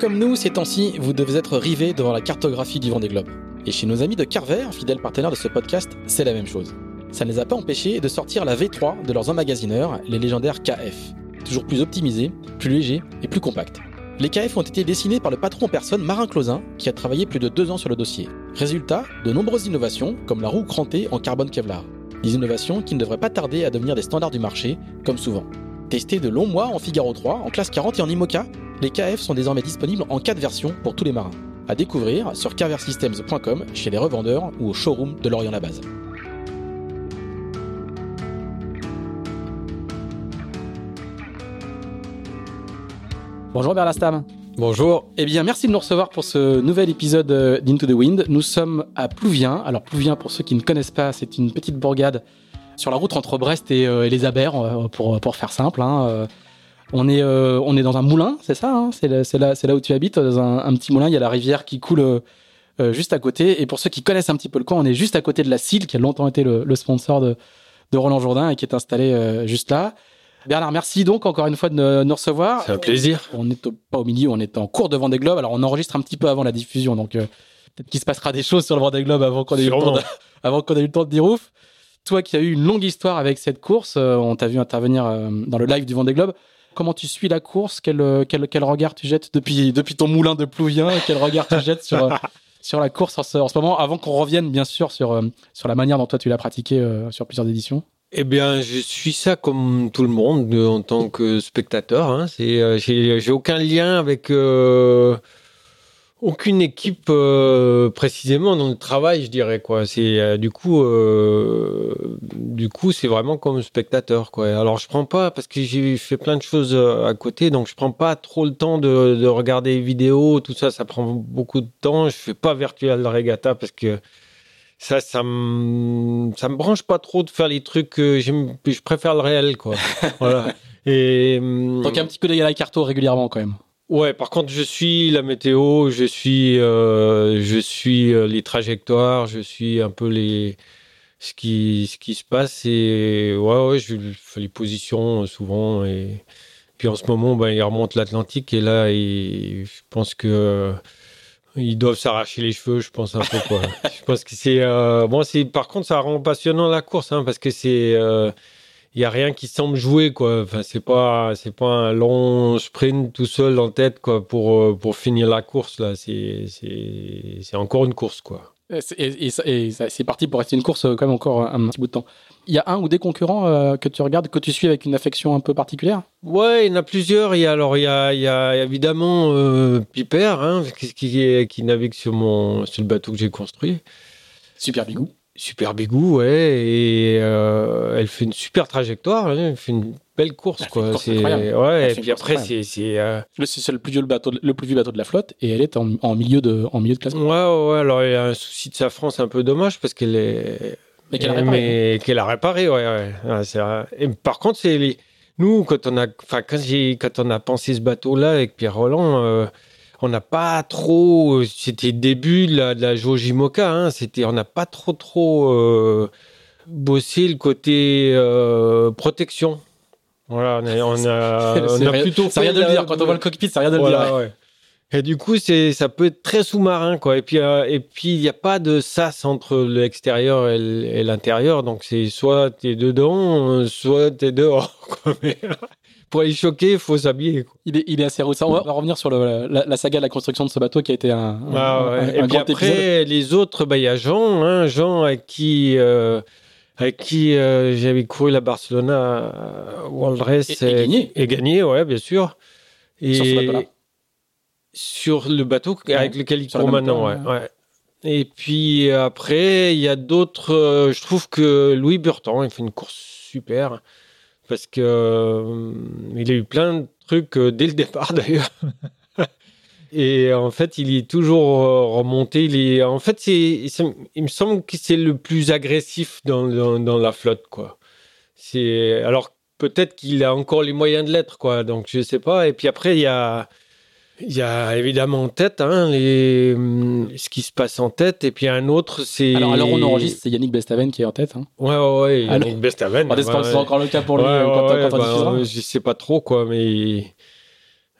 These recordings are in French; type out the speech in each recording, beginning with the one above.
Comme nous, ces temps-ci, vous devez être rivés devant la cartographie du Vendée Globe. Et chez nos amis de Carver, fidèles partenaires de ce podcast, c'est la même chose. Ça ne les a pas empêchés de sortir la V3 de leurs emmagasineurs, les légendaires KF. Toujours plus optimisés, plus légers et plus compacts. Les KF ont été dessinés par le patron en personne Marin Closin, qui a travaillé plus de deux ans sur le dossier. Résultat, de nombreuses innovations, comme la roue crantée en carbone Kevlar. Des innovations qui ne devraient pas tarder à devenir des standards du marché, comme souvent. Testés de longs mois en Figaro 3, en classe 40 et en IMOCA, les KF sont désormais disponibles en 4 versions pour tous les marins. À découvrir sur carversystems.com, chez les revendeurs ou au showroom de Lorient-la-Base. Bonjour Berlastam. Bonjour. Eh bien, merci de nous recevoir pour ce nouvel épisode euh, d'Into the Wind. Nous sommes à Plouvien. Alors, Plouvien, pour ceux qui ne connaissent pas, c'est une petite bourgade sur la route entre Brest et, euh, et les Abers, euh, pour, pour faire simple. Hein. On, est, on est dans un moulin, c'est ça hein C'est là, là où tu habites, dans un, un, petit moulin. Il y a la rivière qui coule juste à côté. Et pour ceux qui connaissent un petit peu le coin, on est juste à côté de la CIL, qui a longtemps été le, le sponsor de, de Roland Jourdain et qui est installé juste là. Bernard, merci donc encore une fois de nous recevoir. C'est un plaisir. On n'est pas au milieu, on est en cours de Vendée Globe. Alors on enregistre un petit peu avant la diffusion, donc euh, peut-être qu'il se passera des choses sur le Vendée Globe avant qu'on ait, eu le temps de, avant qu'on ait eu le temps de dire ouf. Toi qui as eu une longue histoire avec cette course, euh, on t'a vu intervenir euh, dans le live du Vendée Globe. Comment tu suis la course quel, quel, quel, regard tu jettes depuis, depuis ton moulin de Plouvien Quel regard tu jettes sur, sur la course en ce, en ce moment Avant qu'on revienne bien sûr sur, sur la manière dont toi tu l'as pratiqué sur plusieurs éditions? Eh bien, je suis ça comme tout le monde en tant que spectateur. Hein. C'est, euh, j'ai, aucun lien avec euh, aucune équipe euh, précisément dans le travail, je dirais quoi. C'est du coup, du coup, c'est vraiment comme spectateur quoi. Alors, je prends pas parce que j'ai fait plein de choses à côté, donc je prends pas trop le temps de, de regarder les vidéos, tout ça, ça prend beaucoup de temps. Je fais pas virtual regatta parce que ça, ça me, ça me branche pas trop de faire les trucs que je préfère le réel, quoi. voilà. Et donc un petit peu de la carto régulièrement quand même. Ouais, par contre, je suis la météo, je suis, euh, je suis euh, les trajectoires, je suis un peu les ce qui, ce qui se passe et ouais, ouais, je fais les positions euh, souvent et puis en ce moment, ben, il remonte l'Atlantique et là, je pense que ils doivent s'arracher les cheveux, je pense un peu quoi. je pense que c'est euh, bon. C'est par contre, ça rend passionnant la course, hein, parce que c'est il euh, y a rien qui semble jouer quoi. Enfin, c'est pas c'est pas un long sprint tout seul en tête quoi pour euh, pour finir la course là. C'est c'est c'est encore une course quoi. Et, et, c'est parti pour rester une course quand même encore un petit bout de temps il y a un ou des concurrents euh, que tu regardes, que tu suis avec une affection un peu particulière? Ouais, il y en a plusieurs. Il y a, alors, il y a, il y a évidemment euh, Piper, hein, qui, qui, qui, navigue sur, mon, sur le bateau que j'ai construit. Super bigou. Super bigou, ouais. Et euh, elle fait une super trajectoire. Hein, elle fait une belle course, quoi. C'est ouais. Et puis après, c'est c'est c'est le plus vieux bateau, le plus vieux bateau de la flotte, et elle est en, en milieu de en milieu de classement. Ouais, ouais. Alors il y a un souci de sa France un peu dommage parce qu'elle est mais qu'elle a réparé. Mais qu'elle a réparé, ouais, ouais. ouais Et par contre, c'est les... nous, quand on a, enfin, quand, quand on a pensé ce bateau-là avec Pierre Roland, euh, on n'a pas trop, c'était le début de la, de la Jojimoka, hein, c'était, on n'a pas trop, trop euh, bossé le côté euh, protection. Voilà, on a, on a, on a plutôt. C'est rien de le dire. Quand on voit le cockpit, c'est rien de le dire. Ouais. Et du coup, c'est, ça peut être très sous-marin, quoi. Et puis, euh, et puis, il n'y a pas de sas entre l'extérieur et l'intérieur. Donc, c'est soit t'es dedans, soit t'es dehors, quoi. Mais, pour aller choquer, il faut s'habiller. Il est, il est assez rude. On va revenir sur le, la, saga de la construction de ce bateau qui a été un. Ah, ouais. un, et puis après, les autres, bah, il y a Jean, hein, Jean avec qui. Euh, avec qui euh, j'avais couru la Barcelona World Race et, et, gagné. Et gagné, ouais, bien sûr. Et, sur ce bateau-là sur le bateau avec lequel il court maintenant. Ouais, ouais. Et puis après, il y a d'autres. Euh, je trouve que Louis Burton, il fait une course super parce que euh, il a eu plein de truc euh, dès le départ d'ailleurs. Et en fait, il est toujours euh, remonté. Il est, en fait, c'est, il me semble que c'est le plus agressif dans, dans, dans la flotte, quoi. C'est alors peut-être qu'il a encore les moyens de l'être, quoi. Donc je sais pas. Et puis après, il y a, il y a évidemment en tête hein, les, ce qui se passe en tête. Et puis un autre, c'est. Alors, alors on enregistre, c'est Yannick Bestaven qui est en tête. Hein. Ouais, ouais, ouais. Alors- Yannick Bestaven. On espère ouais, que c'est encore le cas pour lui Ouais, euh, quand, ouais, quand bah. Je sais pas trop quoi, mais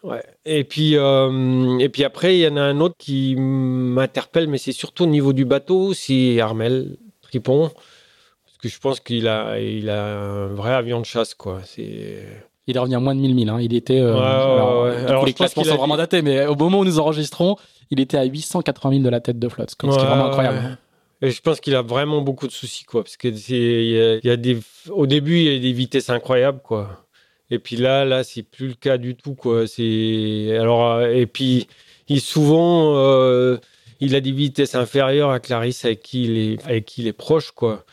ouais. Et puis euh, et puis après il y en a un autre qui m'interpelle, mais c'est surtout au niveau du bateau, c'est Armel Tripon, parce que je pense qu'il a il a un vrai avion de chasse quoi. C'est Il est revenu à moins de 1000 milles. Hein. Il était. euh, Ouais, ouais, alors, ouais. euh, Alors, les classements sont vraiment datés, mais au moment où nous enregistrons, il était à 880 000 de la tête de flotte, ce qui est vraiment Ouais, incroyable. ouais. Et je pense qu'il a vraiment beaucoup de soucis, quoi. Parce que il y a, il y a des, au début, il y a des vitesses incroyables, quoi. Et puis là, là, c'est plus le cas du tout, quoi. C'est, alors, euh, et puis, il souvent, euh, il a des vitesses inférieures à Clarisse avec qui il est, avec qui il est proche, quoi.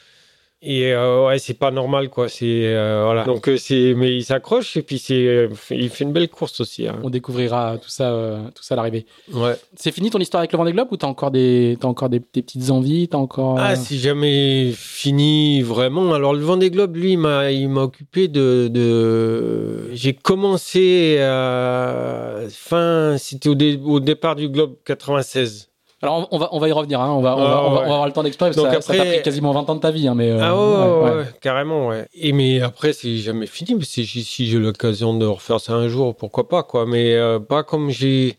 Et euh, ouais, c'est pas normal, quoi. C'est, euh, voilà. Donc, euh, c'est, mais il s'accroche et puis c'est, euh, il fait une belle course aussi, hein. On découvrira tout ça, euh, tout ça à l'arrivée. Ouais. C'est fini ton histoire avec le Vendée Globe ou t'as encore des, t'as encore des, des petites envies, t'as encore. Ah, si jamais fini vraiment. Alors le Vendée Globe, lui, il m'a, il m'a occupé de, de... J'ai commencé à fin, c'était au, dé- au départ du Globe 96. Alors on va, on va y revenir. Hein. On va, on, va, Ah, on, va, ouais. on va avoir le temps d'explorer. parce que Donc ça, t'a après- pris quasiment 20 ans de ta vie, hein, mais. euh, ah ouais, ouais, ouais, ouais, carrément, ouais. Et mais après, c'est jamais fini. Mais si j'ai l'occasion de refaire ça un jour, pourquoi pas, quoi. Mais euh, pas comme j'ai,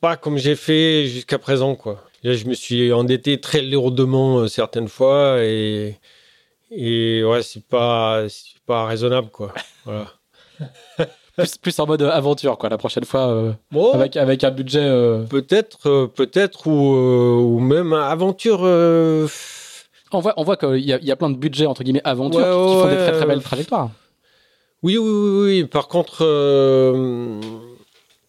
pas comme j'ai fait jusqu'à présent, quoi. Là, je me suis endetté très lourdement euh, certaines fois et et ouais, c'est pas, pas raisonnable, quoi. Voilà. Plus, plus en mode aventure, quoi. La prochaine fois, euh, Bon, avec, avec un budget. euh, peut-être, euh, peut-être ou euh, ou même aventure. euh, On voit, on voit qu'il y, y a plein de budgets entre guillemets aventure Ouais, qui, qui font des très très belles euh, trajectoires. Oui, oui, oui, oui. Par contre, euh,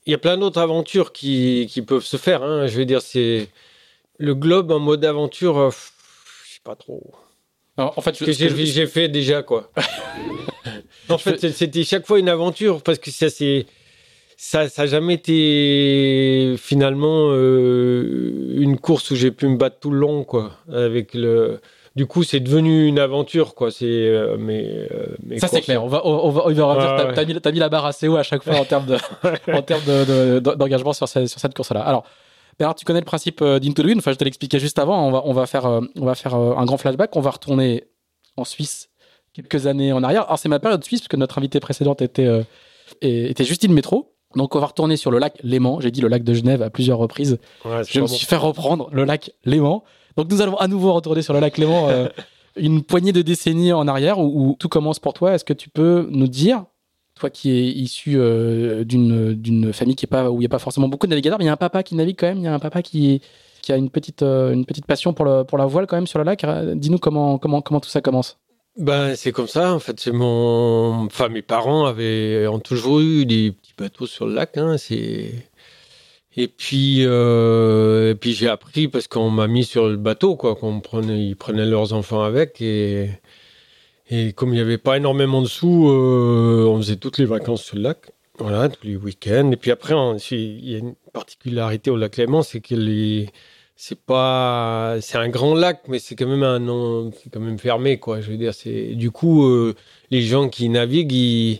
il y a plein d'autres aventures qui, qui peuvent se faire. hein. Je veux dire, c'est le globe en mode aventure. euh, je sais pas trop. Alors, en fait, je- j'ai fait déjà quoi. en fait, c'était chaque fois une aventure parce que ça c'est ça ça a jamais été finalement euh, une course où j'ai pu me battre tout le long quoi avec le du coup c'est devenu une aventure quoi c'est euh, mais euh, mes ça c'est clair. On va, on, va, on va. Ouais, T'as ouais. t'as mis, la barre assez haut à chaque fois en termes de, en termes de- de- d'engagement sur, cette- sur cette course-là. Alors, Bernard, tu connais le principe d'Into the Wind. Enfin, je te l'expliquais juste avant. On va, on va faire, on va faire un grand flashback. On va retourner en Suisse quelques années en arrière. Alors, c'est ma période suisse parce que notre invitée précédente était, euh, était Justine Métro. Donc, on va retourner sur le lac Léman. J'ai dit le lac de Genève à plusieurs reprises. Ouais, Je me bon. suis fait reprendre le lac Léman. Donc nous allons à nouveau retourner sur le lac Léman euh, une poignée de décennies en arrière où, où tout commence pour toi. Est-ce que tu peux nous dire, toi qui es issu euh, d'une d'une famille qui est pas où il n'y a pas forcément beaucoup de navigateurs, mais il y a un papa qui navigue quand même, il y a un papa qui qui a une petite euh, une petite passion pour le pour la voile quand même sur le lac. Dis-nous comment comment comment tout ça commence. Ben, c'est comme ça, en fait. C'est mon. Enfin, mes parents avaient, ont toujours eu des petits bateaux sur le lac. Hein, c'est... Et puis, euh, et puis j'ai appris parce qu'on m'a mis sur le bateau, quoi. Qu'on prenait, ils prenaient leurs enfants avec. Et, et comme il n'y avait pas énormément de sous, euh, on faisait toutes les vacances sur le lac. Voilà, tous les week-ends. Et puis après, il y a une particularité au lac Léman, c'est que les c'est pas c'est un grand lac mais c'est quand même un non quand même fermé quoi. Je veux dire c'est du coup euh, les gens qui naviguent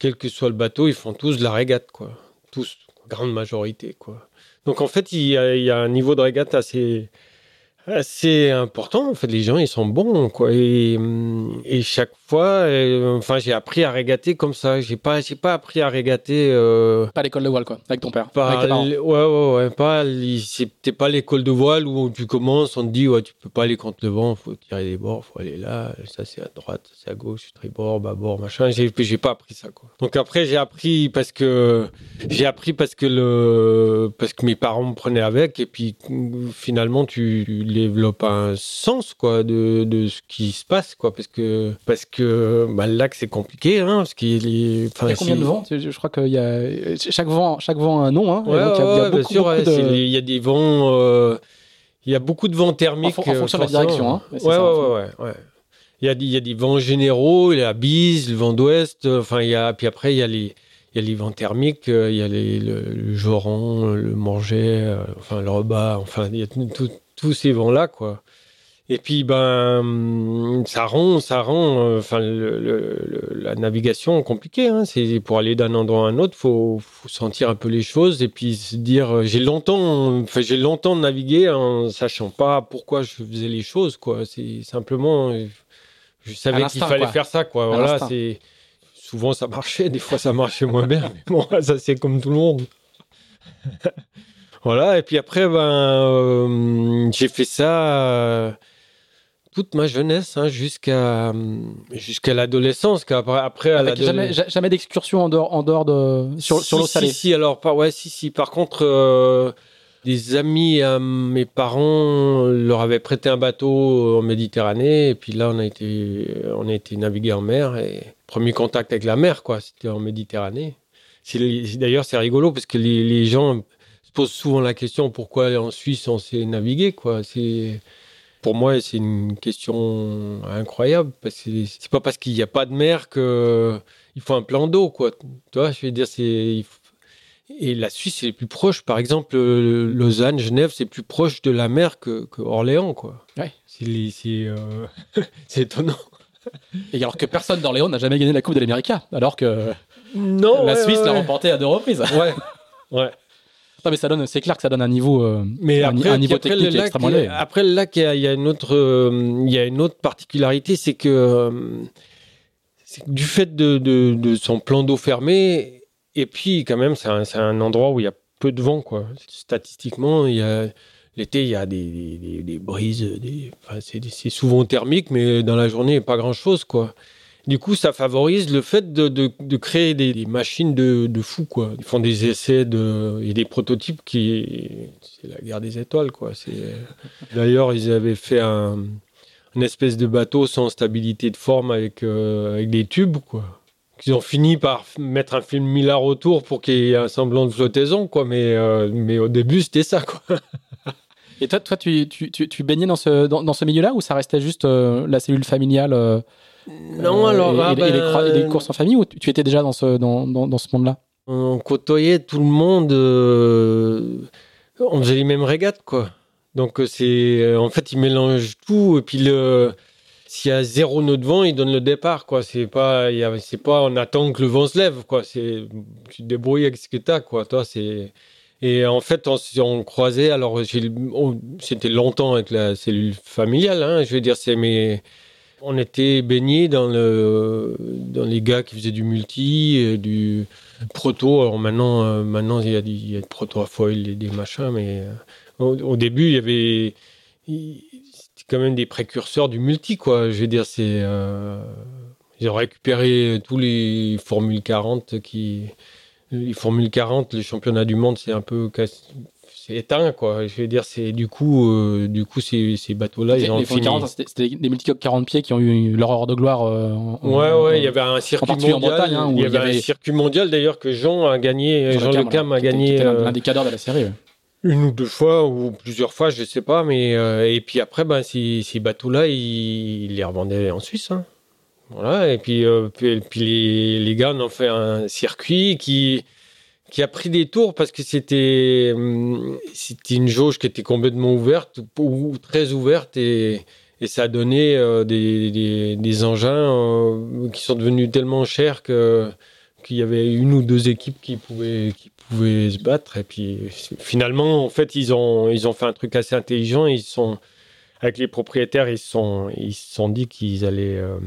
quel que soit le bateau ils font tous de la régate quoi. Tous grande majorité quoi. Donc en fait il y a, un niveau de régate assez assez important. En fait les gens ils sont bons quoi. Et, et chaque fois euh, enfin j'ai appris à régater comme ça j'ai pas j'ai pas appris à régater euh, Pas l'école de voile quoi, avec ton père, pas avec tes parents. ouais, ouais, ouais, pas, c'était pas l'école de voile où tu commences, on te dit, ouais, tu peux pas aller contre le vent, faut tirer les bords, faut aller là, ça c'est à droite, c'est à gauche, tribord, bâbord, machin. J'ai, j'ai pas appris ça, quoi. Donc après, j'ai appris parce que, j'ai appris parce que le, parce que mes parents me prenaient avec, et puis, finalement, tu développes un sens, quoi, de, de ce qui se passe, quoi, parce que, parce que, bah, le lac, c'est compliqué, hein, parce qu'il est, Il y a combien de vents Je crois qu'il y a chaque vent, chaque vent a un nom. Hein, Ouais, donc il y a- il y a ouais, beaucoup, sûr, beaucoup ouais, de- il y a des vents, euh, il y a beaucoup de vents thermiques. En en euh, fonction de la direction, hein. Ouais, Ouais, ça, ouais, ouais, ouais, ouais. Il y a, des- il y a des vents généraux, il y a la bise, le vent d'ouest, euh, enfin, il y a, puis après, il y a les, il y a les vents thermiques, il y a les, le, le joran, le manger, enfin le repas, enfin il y a tous ces vents-là, quoi. Et puis, ben, ça rend, ça rend, euh, enfin, la navigation compliquée. Hein. C'est pour aller d'un endroit à un autre, faut, faut sentir un peu les choses et puis se dire, euh, j'ai longtemps, enfin, j'ai longtemps navigué en sachant pas pourquoi je faisais les choses, quoi. C'est simplement, je savais qu'il fallait faire ça, quoi. voilà, c'est souvent ça marchait, des fois ça marchait moins bien, mais bon, ça c'est comme tout le monde. voilà, et puis après, ben, euh, j'ai fait ça toute ma jeunesse hein, jusqu'à jusqu'à l'adolescence après, après à jamais, jamais d'excursion en dehors en dehors de sur, sur l'eau salée. si, si alors pas ouais si si. Par contre euh, des amis à mes parents leur avaient prêté un bateau en Méditerranée et puis là on a été on a été naviguer en mer et premier contact avec la mer quoi. C'était en Méditerranée. D'ailleurs c'est rigolo parce que les, les gens se posent souvent la question pourquoi en Suisse on sait naviguer quoi. C'est pour moi, c'est une question incroyable. Parce que c'est pas parce qu'il n'y a pas de mer qu'il faut un plan d'eau, quoi. Tu vois, je veux dire, c'est. Et la Suisse est plus proche. Par exemple, Lausanne, Genève, c'est plus proche de la mer que, Orléans, quoi. Ouais. C'est euh... étonnant. Et alors que personne d'Orléans n'a jamais gagné la Coupe de l'Amérique, alors que non, la Suisse l'a remporté à deux reprises. Ouais, ouais. Mais ça donne, c'est clair que ça donne un niveau, euh, mais après, un, niveau technique lac, extrêmement élevé. Après le lac, il y, a, une autre, euh, il y a une autre particularité, c'est que euh, du fait de, de, de son plan d'eau fermé, et puis quand même, c'est un, un, endroit où il y a peu de vent, quoi. Statistiquement, il y a l'été, il y a des, des, des brises, des, enfin, c'est souvent thermique, mais dans la journée, pas grand chose, quoi. Du coup, ça favorise le fait de, de, de créer des, machines de, de fous, quoi. Ils font des essais de, et des prototypes qui, c'est la guerre des étoiles, quoi. D'ailleurs, ils avaient fait un, une espèce de bateau sans stabilité de forme avec, euh, avec des tubes, quoi. Ils ont fini par mettre un film Millard autour pour qu'il y ait un semblant de flottaison, quoi. Mais, euh, mais au début, c'était ça, quoi. Et toi, toi tu, tu, tu, tu baignais dans ce, dans, ce milieu-là ou ça restait juste euh, la cellule familiale non, euh, alors. Et, ah, et, les, ben, les, courses en famille ou tu étais déjà dans ce, dans, dans, dans ce monde-là? On côtoyait tout le monde. Euh, on faisait les mêmes régates, quoi. Donc, c'est. En fait, ils mélangent tout. Et puis, le. S'il y a zéro nœud de vent, ils donnent le départ, quoi. C'est pas, il y a, c'est pas, on attend que le vent se lève, quoi. C'est, tu te débrouilles avec ce que t'as, quoi. Toi, c'est, et en fait, on, on croisait, alors, c'était longtemps avec la cellule familiale, hein. Je veux dire, c'est mes, on était baigné dans, le, dans les gars qui faisaient du multi, du proto. Alors maintenant, euh, maintenant il y a, il proto à foil et des machins, mais euh, au, début, il y avait. C'était quand même des précurseurs du multi, quoi. Je veux dire, c'est. Euh, ils ont récupéré tous les Formules 40 qui. Les Formules 40, les championnats du monde, c'est un peu c'est éteint quoi je veux dire c'est du coup euh, du coup ces, ces bateaux là ils ont fini 40 c'était des multicoques 40 pieds qui ont eu leur heure de gloire euh, ouais ouais il y avait un circuit mondial Bretagne, hein, il y avait, un circuit mondial d'ailleurs que Jean a gagné Jean, Le Cam a gagné euh, l'un des cadres de la série ouais. une ou deux fois ou plusieurs fois je sais pas mais euh, et puis après ben ces, ces bateaux là ils, ils, les revendaient en Suisse hein. voilà et puis puis, puis les, les gars ont fait un circuit qui qui a pris des tours parce que c'était hum, c'était une jauge qui était complètement ouverte ou très ouverte et, ça a donné euh, des, des, des, engins euh, qui sont devenus tellement chers que qu'il y avait une ou deux équipes qui pouvaient qui pouvaient se battre et puis finalement en fait ils ont ils ont fait un truc assez intelligent. Ils sont avec les propriétaires ils sont ils se sont dit qu'ils allaient euh,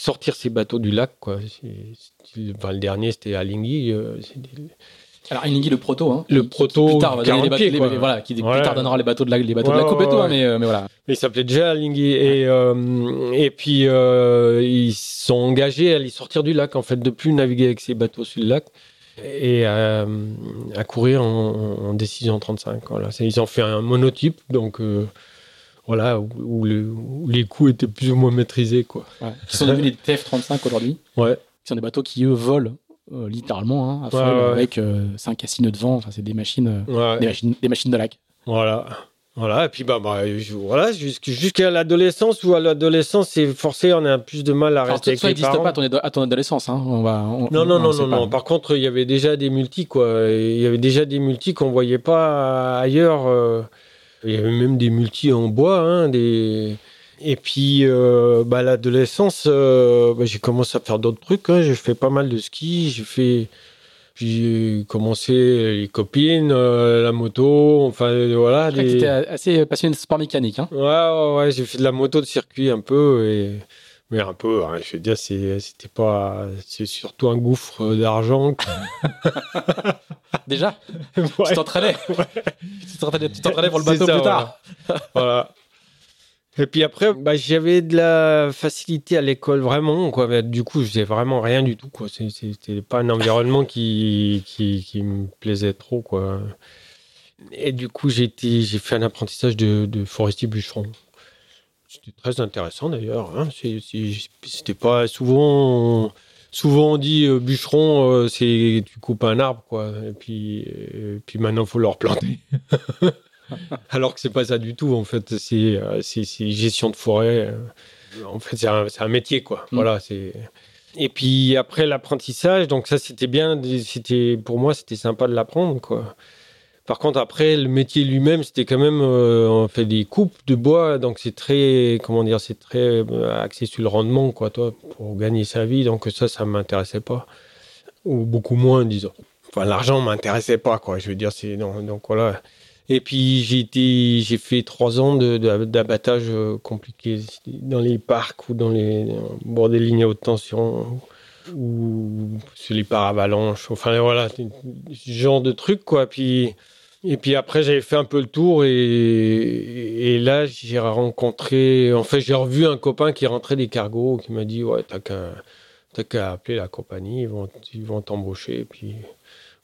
sortir ces bateaux du lac. Quoi. Enfin, le dernier, c'était à Lingui. Euh, alors Lingui, le proto, hein, le proto plus tard, va les pieds, les, voilà, qui ouais. plus tard donnera les bateaux de la, les bateaux ouais, de la coupe et tout, hein, mais, euh, mais voilà. Mais il s'appelait déjà Lingui et euh, et puis euh, ils sont engagés à les sortir du lac en fait, de plus naviguer avec ces bateaux sur le lac et à, à courir en, en, décision 35. Voilà, ils ont fait un monotype donc voilà, où, où, le, où, les coûts étaient plus ou moins maîtrisés. Quoi. Ouais. Qui sont devenus des TF-35 aujourd'hui. Ouais. Qui sont des bateaux qui, eux, volent euh, littéralement hein, à fond, ouais, ouais. avec euh, 5 à 6 nœuds de vent. Enfin, c'est des machines, euh, des machines, des machines de lac. Voilà. Voilà, et puis bah, bah voilà, jusqu'- jusqu'à l'adolescence, où à l'adolescence, c'est forcé, on a plus de mal à Alors, rester ça avec les n'existe parents. pas à ton, à ton adolescence. Hein. On va, on- Non, non, on non, non, non. Par contre, il y avait déjà des multis, quoi. Il y avait déjà des multis qu'on voyait pas ailleurs. euh. Il y avait même des multis en bois, hein, des... Et puis, euh, bah, à l'adolescence, euh, bah, j'ai commencé à faire d'autres trucs. hein. J'ai fait pas mal de ski. J'ai fait... J'ai commencé les copines, euh, la moto, enfin, voilà. Des- t'étais assez passionné de sport mécanique. Hein. Ouais, ouais, ouais, j'ai fait de la moto de circuit un peu, et... mais un peu, hein, je veux dire, c'était pas. C'est surtout un gouffre d'argent. Déjà, Ouais, tu t'entraînais. t'entraînais tu t'entraînais pour le bateau ça, plus tard. voilà. Et puis après, bah, j'avais de la facilité à l'école, vraiment. Quoi. Mais du coup, je faisais vraiment rien du tout. Quoi. C'était pas un environnement qui, qui, qui me plaisait trop. Quoi. Et du coup, j'ai fait un apprentissage de, de forestier bûcheron. C'était très intéressant d'ailleurs. Hein. C'était pas souvent. Souvent on dit euh, bûcheron, euh, c'est tu coupes un arbre, quoi. Et puis, et puis maintenant, il faut le replanter. Alors que c'est pas ça du tout, en fait. C'est euh, gestion de forêt. euh. En fait, c'est un, métier, quoi. Mm. Voilà, c'est. Et puis après l'apprentissage, donc ça c'était bien, c'était pour moi c'était sympa de l'apprendre, quoi. Par contre après le métier lui-même, c'était quand même euh, on fait des coupes de bois, donc c'est très comment dire, c'est très euh, axé sur le rendement, quoi, toi, pour gagner sa vie. Donc ça, ça m'intéressait pas, ou beaucoup moins, disons. Enfin, l'argent m'intéressait pas, quoi. Je veux dire, c'est donc voilà. Et puis j'ai été, j'ai fait trois ans d'abattage euh, compliqué dans les parcs ou dans les au bord des lignes à haute tension ou sur les paravalanches. Enfin voilà, ce genre de trucs quoi. Puis et puis après j'avais fait un peu le tour et, et là j'ai rencontré, en fait j'ai revu un copain qui rentrait des cargos qui m'a dit ouais t'as qu'à qu'à appeler la compagnie, ils vont ils vont t'embaucher. Et puis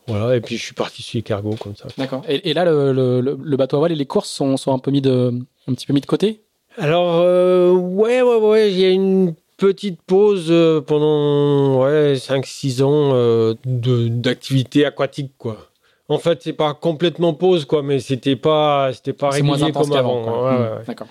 voilà, et puis je suis parti sur les cargos comme ça. D'accord. Et, et là, le, le- le- le bateau à voile et les courses sont, sont un, peu mis de, un petit peu mis de côté? Alors, euh, ouais, ouais, ouais, il y a une petite pause euh, pendant ouais, 5-6 ans euh, d'activité aquatique, quoi. En fait, c'est pas complètement pause, quoi, mais c'était pas, c'était pas régulier comme avant. ouais, Hmm, ouais. D'accord.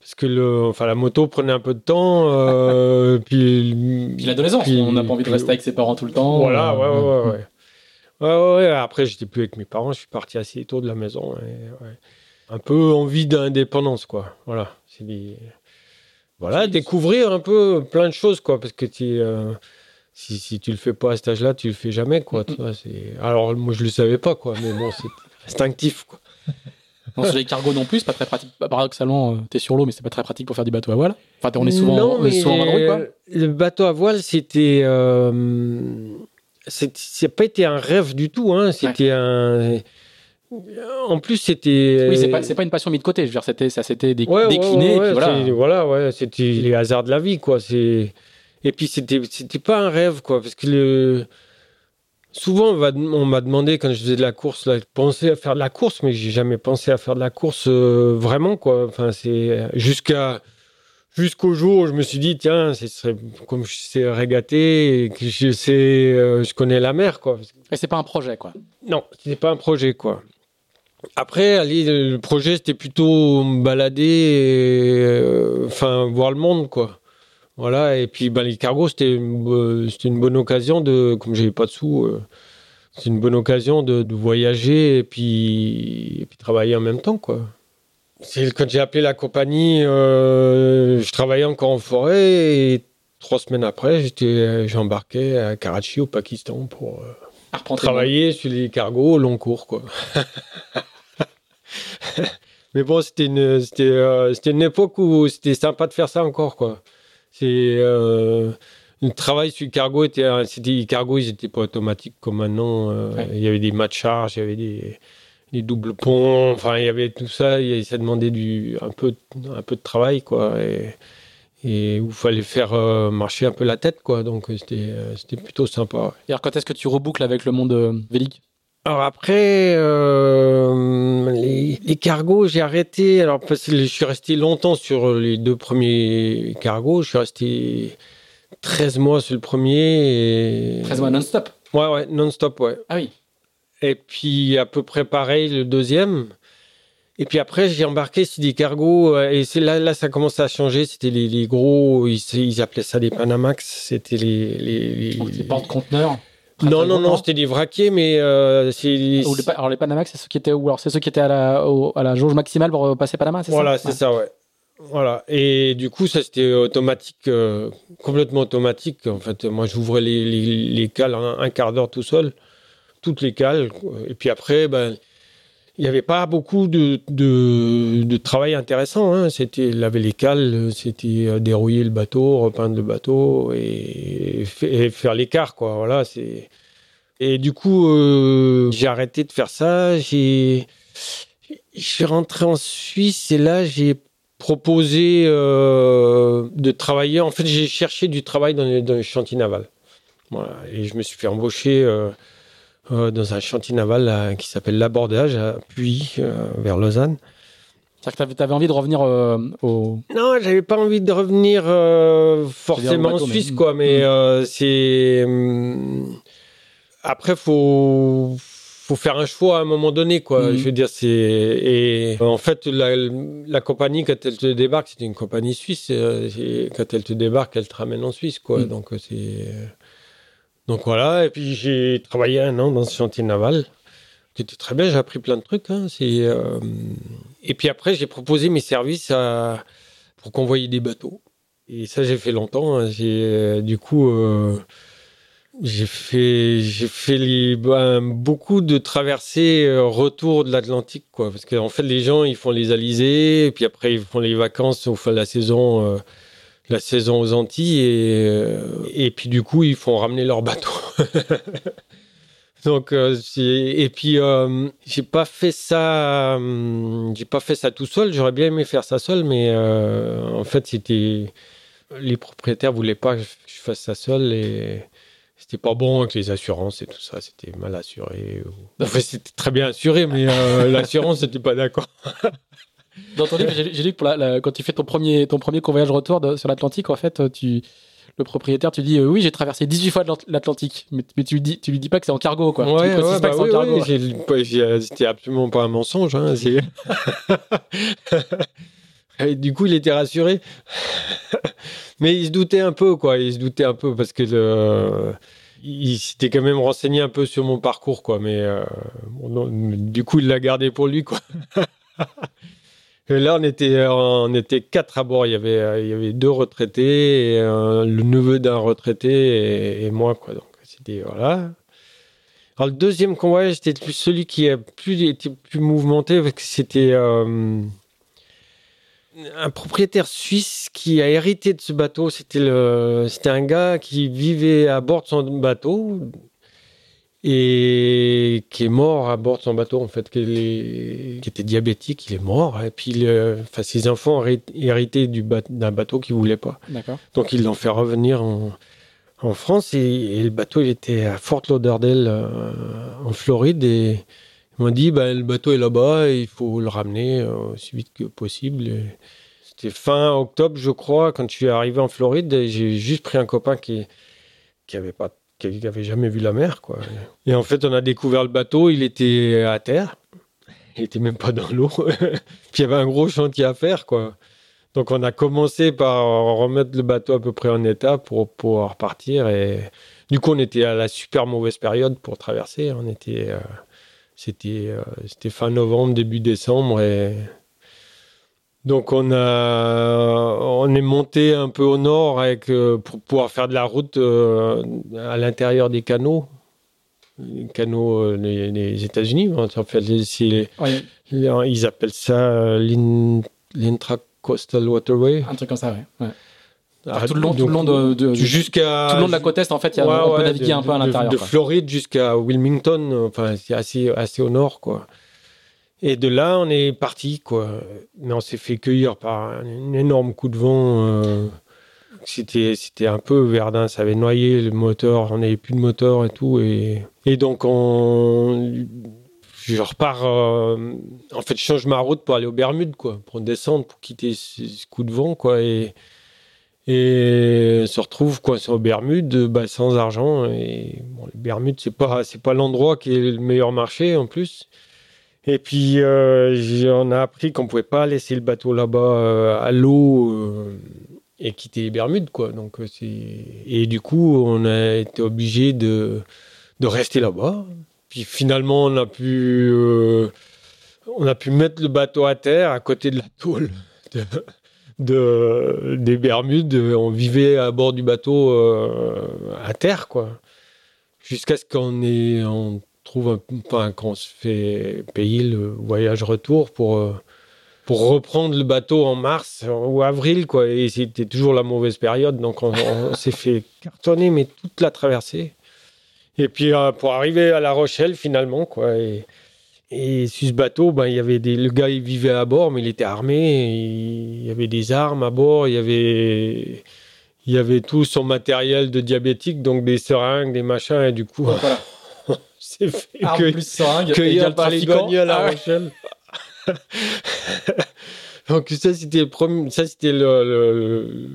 Parce que le, enfin, la moto prenait un peu de temps, euh, puis, Puis l'adolescence, on n'a pas envie de rester avec ses parents tout le temps. Voilà, ouais, euh, ouais, ouais. Après, j'étais plus avec mes parents, je suis parti assez tôt de la maison. et. Un peu envie d'indépendance, quoi. Voilà. C'est des... Voilà, découvrir un peu plein de choses, quoi. Parce que tu, euh, si, si tu le fais pas à cet âge-là, tu le fais jamais, quoi. tu vois, c'est... Alors, moi, je le savais pas, quoi. Mais bon, c'est instinctif, quoi. Non, sur les cargos non plus, c'est pas très pratique. Bah, Paradoxalement, euh, t'es sur l'eau, mais c'est pas très pratique pour faire du bateau à voile. Enfin, on est souvent, Non, on est souvent en vadrouille, quoi. Le bateau à voile, c'était. Euh, c'est- pas été un rêve du tout. Hein. C'était un. En plus, c'était. Oui, c'est pas, c'est pas une passion mise de côté. Je veux dire, c'était, ça s'était dé- Ouais, décliné. ouais, ouais, voilà. c'est- voilà, ouais, c'était les hasards de la vie, quoi. C'est et puis c'était c'était pas un rêve, quoi, parce que le souvent on m'a demandé quand je faisais de la course, là, de penser à faire de la course, mais j'ai jamais pensé à faire de la course euh, vraiment, quoi. Enfin, c'est jusqu'à jusqu'au jour où je me suis dit tiens, ce serait comme je sais régater et que je sais, euh, je connais la mer, quoi. Et c'est pas un projet, quoi. Non, c'était pas un projet, quoi. Après, le projet, c'était plutôt me balader, et, euh, enfin, voir le monde, quoi. Voilà, et puis ben, les cargos, c'était une, euh, c'était une bonne occasion de, comme j'avais pas de sous, euh, c'est une bonne occasion de, de voyager et puis, et puis travailler en même temps, quoi. Quand j'ai appelé la compagnie, euh, je travaillais encore en forêt et trois semaines après, j'ai embarqué à Karachi au Pakistan pour euh, travailler sur les cargos au long cours, quoi. Mais bon, c'était une, c'était, euh, c'était une époque où c'était sympa de faire ça encore, quoi. C'est euh, le travail sur le cargo était, un- c'était les cargos, ils étaient pas automatiques comme maintenant. euh, Ouais. Il y avait des mâts de charge, il y avait des, des doubles ponts, enfin il y avait tout ça. il ça demandait du un peu, un peu de travail, quoi. Et, et où il fallait faire euh, marcher un peu la tête, quoi. Donc c'était, c'était plutôt sympa. Et alors, quand est-ce que tu reboucles avec le monde vélique? Alors après, euh, les, les cargos, j'ai arrêté. Alors parce que je suis resté longtemps sur les deux premiers cargos. Je suis resté 13 mois sur le premier. Et... 13 mois non-stop. Ouais, ouais, non-stop, ouais. Ah oui. Et puis à peu près pareil le deuxième. Et puis après, j'ai embarqué sur des cargos, euh, et c'est là, là, ça commençait à changer. C'était les, les gros, ils, ils appelaient ça des Panamax. C'était les, les, les, Donc, les porte-conteneurs. Non, non, non, c'était des vraquiers, mais euh, c'est. Ou les pa- alors les Panamax, c'est ceux qui étaient où Alors c'est ceux qui étaient à la, au- à la jauge maximale pour euh, passer Panama, c'est Voilà, ça c'est ça, ouais. Voilà. Et du coup, ça, c'était automatique, euh, complètement automatique. En fait, moi, j'ouvrais les, les, les cales en un quart d'heure tout seul, toutes les cales. Et puis après, ben, il n'y avait pas beaucoup de, de, travail intéressant. Hein. C'était laver les cales, c'était euh, dérouiller le bateau, repeindre le bateau et, fa- et faire l'écart, quoi. Voilà, c'est. Et du coup, euh, j'ai arrêté de faire ça. J'ai, je suis rentré en Suisse et là, j'ai proposé euh, de travailler. En fait, j'ai cherché du travail dans les, dans les chantiers navals. Voilà. Et je me suis fait embaucher dans un chantier naval qui s'appelle l'abordage Puy, euh, vers Lausanne. C'est-à-dire que tu avais envie de revenir euh, au. Non, j'avais pas envie de revenir euh, forcément bateau, en mais- Suisse, quoi. Mais Mm. euh, c'est hum, après faut faut faire un choix à un moment donné, quoi. Mm. Je veux dire, c'est et en fait la, la compagnie quand elle te débarque, c'était une compagnie suisse. euh, c'est- Quand elle te débarque, elle te ramène en Suisse, quoi. Mm. Donc euh, c'est donc voilà. Et puis j'ai travaillé un an dans ce chantier naval. C'était très bien, j'ai appris plein de trucs. hein. Euh, Et puis après, j'ai proposé mes services à... pour convoyer des bateaux. Et ça, j'ai fait longtemps. hein. Euh, du coup, euh, j'ai fait, ben, beaucoup de traversées retour de l'Atlantique. Parce qu'en fait, les gens, ils font les alizés, puis après, ils font les vacances au fin de la saison. La saison aux Antilles et, euh, et puis du coup ils font ramener leur bateau Donc, euh, et puis, euh, j'ai pas fait ça, euh, j'ai pas fait ça tout seul. J'aurais bien aimé faire ça seul, mais en fait, c'était les propriétaires voulaient pas que je fasse ça seul et c'était pas bon avec les assurances et tout ça. C'était mal assuré. ou- Enfin, c'était très bien assuré, mais l'assurance n'était pas d'accord. Dans ton livre, j'ai lu que pour la- la- quand tu fais ton premier, ton premier convoyage retour de- sur l'Atlantique, en fait, tu, le propriétaire, tu dis euh, oui, j'ai traversé 18 fois l'At- l'Atlantique, mais, mais tu, lui dis, tu lui dis pas que c'est en cargo, quoi. tu lui Ouais, bah que en cargo. oui, C'était absolument pas un mensonge. hein, Et du coup, il était rassuré. Mais il se doutait un peu, quoi. Il se doutait un peu parce que le... il s'était quand même renseigné un peu sur mon parcours, quoi. Mais euh, bon, non, du coup, il l'a gardé pour lui, quoi. Là, on était, on était quatre à bord. Il y avait, euh, il y avait deux retraités, et, euh, le neveu d'un retraité et, moi. Donc, c'était voilà. Le deuxième convoi, c'était celui qui a plus été plus mouvementé, parce que c'était euh, un propriétaire suisse qui a hérité de ce bateau. C'était c'était un gars qui vivait à bord de son bateau et qui est mort à bord de son bateau en fait, qui, est- qui était diabétique, il est mort. Et puis, le- enfin, ses enfants ont héri- hérité du d'un bateau qu'ils voulaient pas. D'accord. Donc ils l'ont fait revenir en, en France et, et le bateau il était à Fort Lauderdale euh, en Floride et ils m'ont dit bah, le bateau est là-bas et il faut le ramener euh, aussi vite que possible. Et C'était fin octobre je crois quand je suis arrivé en Floride et j'ai juste pris un copain qui qui avait pas qui avait jamais vu la mer quoi. Et en fait on a découvert le bateau il était à terre il était même pas dans l'eau puis il y avait un gros chantier à faire quoi. Donc on a commencé par remettre le bateau à peu près en état pour pouvoir repartir et du coup on était à la super mauvaise période pour traverser. On était, euh, c'était, euh, c'était fin novembre début décembre et donc on a, on est monté un peu au nord avec euh, pour pouvoir faire de la route euh, à l'intérieur des canaux, les canaux euh, des, des États-Unis. En fait, c'est- Ouais, ils appellent ça euh, l'in- l'intra-coastal waterway. un truc comme ça, ouais. ouais. Ah, tout le long, tout le long de, de- jusqu'à tout le long de la côte est, en fait, il y a, Ouais, on peut ouais, naviguer de- un peu à de- l'intérieur. De, quoi. Floride jusqu'à Wilmington, enfin c'est assez assez au nord quoi. Et de là on est parti quoi. Mais on s'est fait cueillir par un énorme coup de vent. euh, C'était c'était un peu Verdun, ça avait noyé le moteur, on n'avait plus de moteur et tout et donc on je repars euh, en fait je change ma route pour aller aux Bermudes quoi, pour descendre pour quitter ce, coup de vent quoi et on se retrouve coincé aux Bermudes bah, sans argent et les Bermudes c'est pas c'est pas l'endroit qui est le meilleur marché en plus Et puis, euh, on a appris qu'on pouvait pas laisser le bateau là-bas euh, à l'eau euh, et quitter les Bermudes, quoi. Donc. Et du coup, on a été obligé de, de rester là-bas. Puis finalement, on a pu, on a pu mettre le bateau à terre à côté de la tôle de, de- des Bermudes. On vivait à bord du bateau à terre, quoi. Jusqu'à ce qu'on ait, trouve, un, enfin, qu'on se fait payer le voyage retour pour, euh, pour reprendre le bateau en mars ou avril, quoi. Et c'était toujours la mauvaise période, donc on, on s'est fait cartonner, mais toute la traversée. Et puis euh, pour arriver à La Rochelle, finalement, quoi. Et, et sur ce bateau, ben, il y avait des, le gars, il vivait à bord, mais il était armé. il y avait des armes à bord. Il y avait, il y avait tout son matériel de diabétique, donc des seringues, des machins. Et du coup, Voilà. c'est fait Arme que- plus seringue, cueillir par les douaniers à La Ah. Rochelle. Donc ça c'était le premier, ça c'était le, le,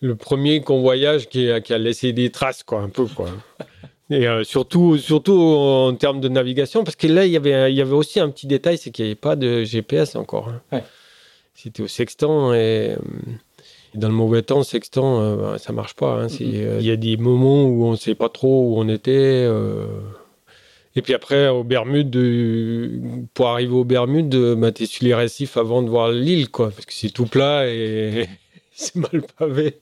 le premier convoyage qui a, qui a laissé des traces quoi, un peu quoi. Et euh, surtout, surtout en termes de navigation, parce que là il y avait, il y avait aussi un petit détail, c'est qu'il n'y avait pas de GPS encore. hein. Ouais. C'était au sextant et euh, dans le mauvais temps, sextant, euh, bah, ça marche pas. hein. Euh, Il y a des moments où on ne sait pas trop où on était. Et puis après, aux Bermudes, euh, pour arriver aux Bermudes, euh, bah, t'es sur les récifs avant de voir l'île, quoi, parce que c'est tout plat et c'est mal pavé.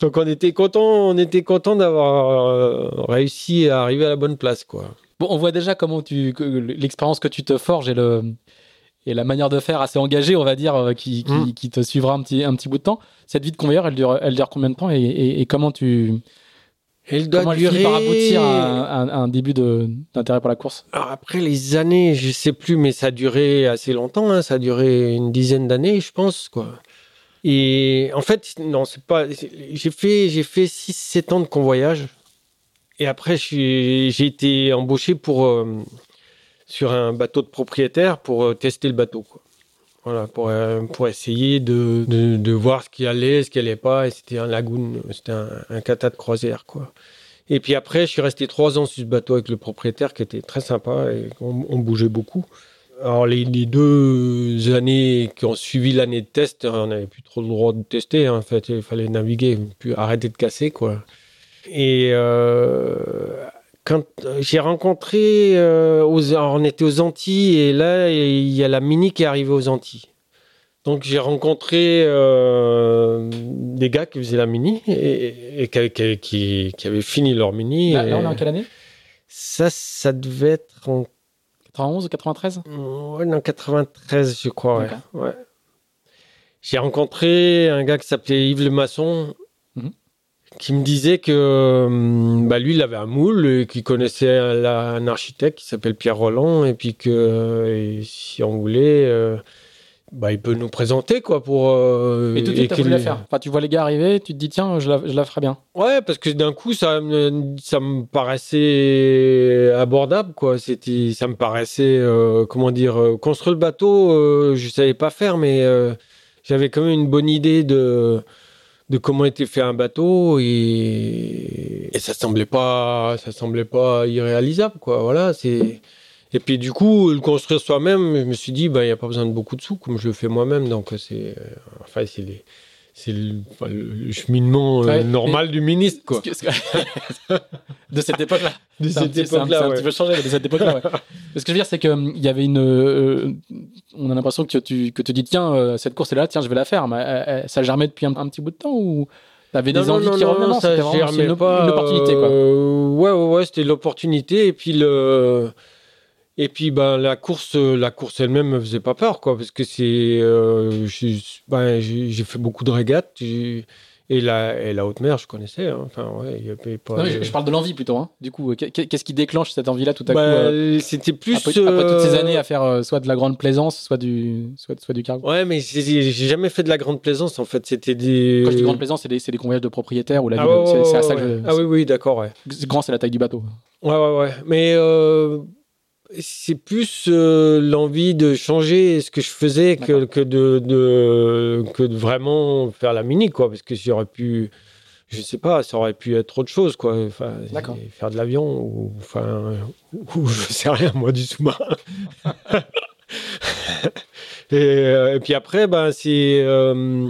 Donc on était content, on était content d'avoir euh, réussi à arriver à la bonne place, quoi. Bon, on voit déjà comment tu l'expérience que tu te forges et le et la manière de faire assez engagée, on va dire, euh, qui, qui, qui te suivra un petit un petit bout de temps. Cette vie de convoyeur, elle dure elle dure combien de temps et, et- et comment tu Elle doit comment elle durer. finit par aboutir à un, à un début d'intérêt pour la course? Alors après les années, je sais plus, mais ça a duré assez longtemps. hein, ça a duré une dizaine d'années, je pense, quoi. Et en fait, non, c'est pas. J'ai fait, j'ai fait 6-7 ans de convoyage. Et après, j'ai été embauché pour euh, sur un bateau de propriétaire pour euh, tester le bateau, quoi. Voilà, pour, euh, pour essayer de, de, voir ce qui allait, ce qui allait pas. Et c'était un lagoon, c'était un, un de croisière, quoi. Et puis après, je suis resté trois ans sur ce bateau avec le propriétaire qui était très sympa et on, on bougeait beaucoup. Alors les, les deux années qui ont suivi l'année de test, on n'avait plus trop le droit de tester. hein. En fait, il fallait naviguer, puis arrêter de casser, quoi. Et euh, quand j'ai rencontré, euh, aux, on était aux Antilles et là il y a la Mini qui est arrivée aux Antilles. Donc j'ai rencontré euh, des gars qui faisaient la Mini et, et qui, qui- qui- qui avaient fini leur Mini. là, là, on est en quelle année? Ça, ça devait être en 91 ou 93 Ouais, non, 93, je crois. Ouais. J'ai rencontré un gars qui s'appelait Yves Le Maçon. Qui me disait que hum, bah, lui, il avait un moule, et qu'il connaissait un, architecte qui s'appelle Pierre Roland, et puis que euh, et si on voulait, euh, bah, il peut nous présenter, quoi, pour... euh, Et tout de suite, t'as voulu la faire. Enfin, tu vois les gars arriver, tu te dis tiens, je la, je la ferai bien. Ouais, parce que d'un coup, ça me, ça me paraissait abordable, quoi. C'était, ça me paraissait, euh, comment dire, construire le bateau, je savais pas faire, mais j'avais quand même une bonne idée de, de comment était fait un bateau et, ça semblait pas, ça semblait pas irréalisable, quoi. Voilà, c'est. Et puis du coup, le construire soi-même, je me suis dit, bah, il n'y a pas besoin de beaucoup de sous, comme je le fais moi-même, donc c'est, euh, enfin, c'est c'est le, cheminement euh, Ouais, normal du ministre, quoi. Que- que- de cette époque-là. De un cette petit- un- époque-là, c'est un ouais. petit peu changé, mais de cette époque-là, ouais. Ce que je veux dire, c'est qu'il y avait une. euh, on a l'impression que tu, que tu dis, tiens, euh, cette course est là, tiens, je vais la faire. Mais ça germait depuis un, un petit bout de temps ou t'avais des Non, envies non, qui non, revenaient? Non, ça c'était vraiment germait une, pas, une opportunité, quoi. ouais, ouais, ouais, c'était l'opportunité. Et puis, le... et puis ben, la course, euh, la course elle-même me faisait pas peur, quoi, parce que c'est. euh, j'ai ben, j'ai- fait beaucoup de régates. Et la, et la haute mer, je connaissais. hein. Enfin, ouais, il y avait pas. Non, mais de- je, je parle de l'envie plutôt. Hein. Du coup, qu'est- qu'est-ce qui déclenche cette envie-là tout à Bah, coup euh, c'était plus. après, après toutes ces euh, années à faire euh, soit de la grande plaisance, soit du, soit, soit du cargo. Ouais, mais j'ai jamais fait de la grande plaisance, en fait. C'était des. Quand je dis grande plaisance, c'est des, des convoyages de propriétaires ou la Ah, c'est à ça ouais. Ah oui, oui, d'accord, ouais. Grand, c'est la taille du bateau. Ouais, ouais, ouais. Mais euh, c'est plus euh, l'envie de changer ce que je faisais que, de, de, que de vraiment faire la mini, quoi. Parce que j'aurais pu, je sais pas, ça aurait pu être autre chose, quoi. Enfin, faire de l'avion ou, enfin, ou je sais rien, moi, du sous-marin. Et, euh, et puis après, ben, c'est euh,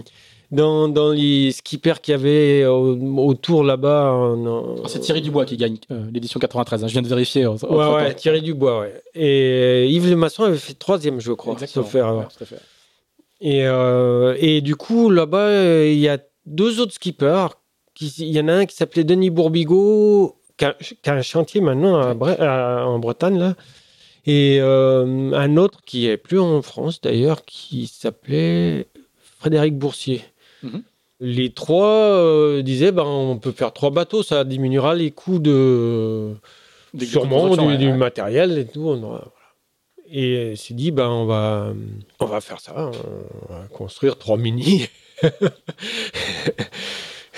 dans, dans les skippers qu'il y avait au- autour là-bas. en- Oh, C'est Thierry Dubois qui gagne euh, l'édition 93. hein. Je viens de vérifier. en- en Ouais, ouais, Thierry Dubois, ouais. Et Yves Lemasson avait fait troisième, je crois. Exactement. erreur. Ouais, tout à fait. Et, euh, et du coup, là-bas, euh, il y a deux autres skippers. Il y en a un qui s'appelait Denis Bourbigo, qui a, qui a un chantier maintenant à Bre- à- en Bretagne, là. Et euh, un autre qui est plus en France, d'ailleurs, qui s'appelait Frédéric Boursier. Mhm. Les trois euh, disaient, ben, on peut faire trois bateaux, ça diminuera les coûts de... Des- sûrement du, ouais, du ouais. matériel et tout. on aura- voilà. Et il s'est dit, ben, on, va, on va faire ça, on va construire trois mini.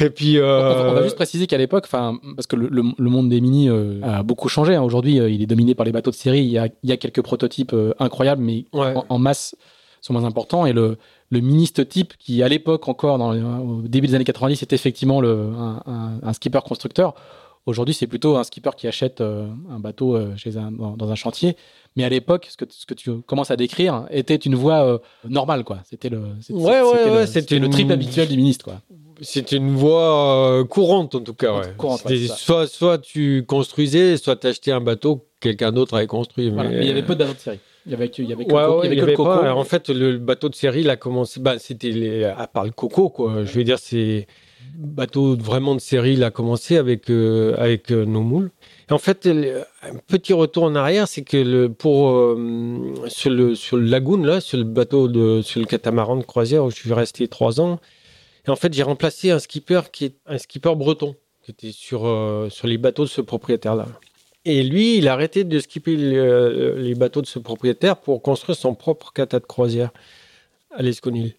et puis. On va- on va euh, juste préciser qu'à l'époque, enfin, parce que le, le- le monde des mini euh, a beaucoup changé. hein. Aujourd'hui, euh, il est dominé par les bateaux de série. Il y a, il y a quelques prototypes euh, incroyables, mais ouais. en, en masse sont moins importants. Et le, le ministe type, qui à l'époque encore, dans, au début des années 90, était effectivement le, un, un- un skipper constructeur. Aujourd'hui, c'est plutôt un skipper qui achète euh, un bateau euh, chez un, dans, un chantier. Mais à l'époque, ce que, ce que tu commences à décrire était une voie euh, normale, quoi. C'était le, c'était- Ouais, ouais, c'était ouais, le, c'était c'était trip habituel du ministre, quoi. C'est une voie courante en tout cas. Courante, C'était soit, soit tu construisais, soit tu achetais un bateau que quelqu'un d'autre avait construit. Voilà. Mais il y avait peu de bateaux de série. Il y avait, que- il y avait que, Ouais, le, co- ouais, il y avait il y que le coco. pas- en fait, le, le bateau de série, il a commencé. Bah, c'était à part le coco, quoi. Je veux dire, c'est bateau vraiment de série. Il a commencé avec euh, avec euh, nos moules. Et en fait, le- un petit retour en arrière, c'est que le, pour euh, sur le sur le lagoon là, sur le bateau de sur le catamaran de croisière où je suis resté trois ans. Et en fait, j'ai remplacé un skipper qui est un skipper breton qui était sur sur les bateaux de ce propriétaire là. Et lui, il a arrêté de skipper le- les bateaux de ce propriétaire pour construire son propre cata de croisière à l'Esconil.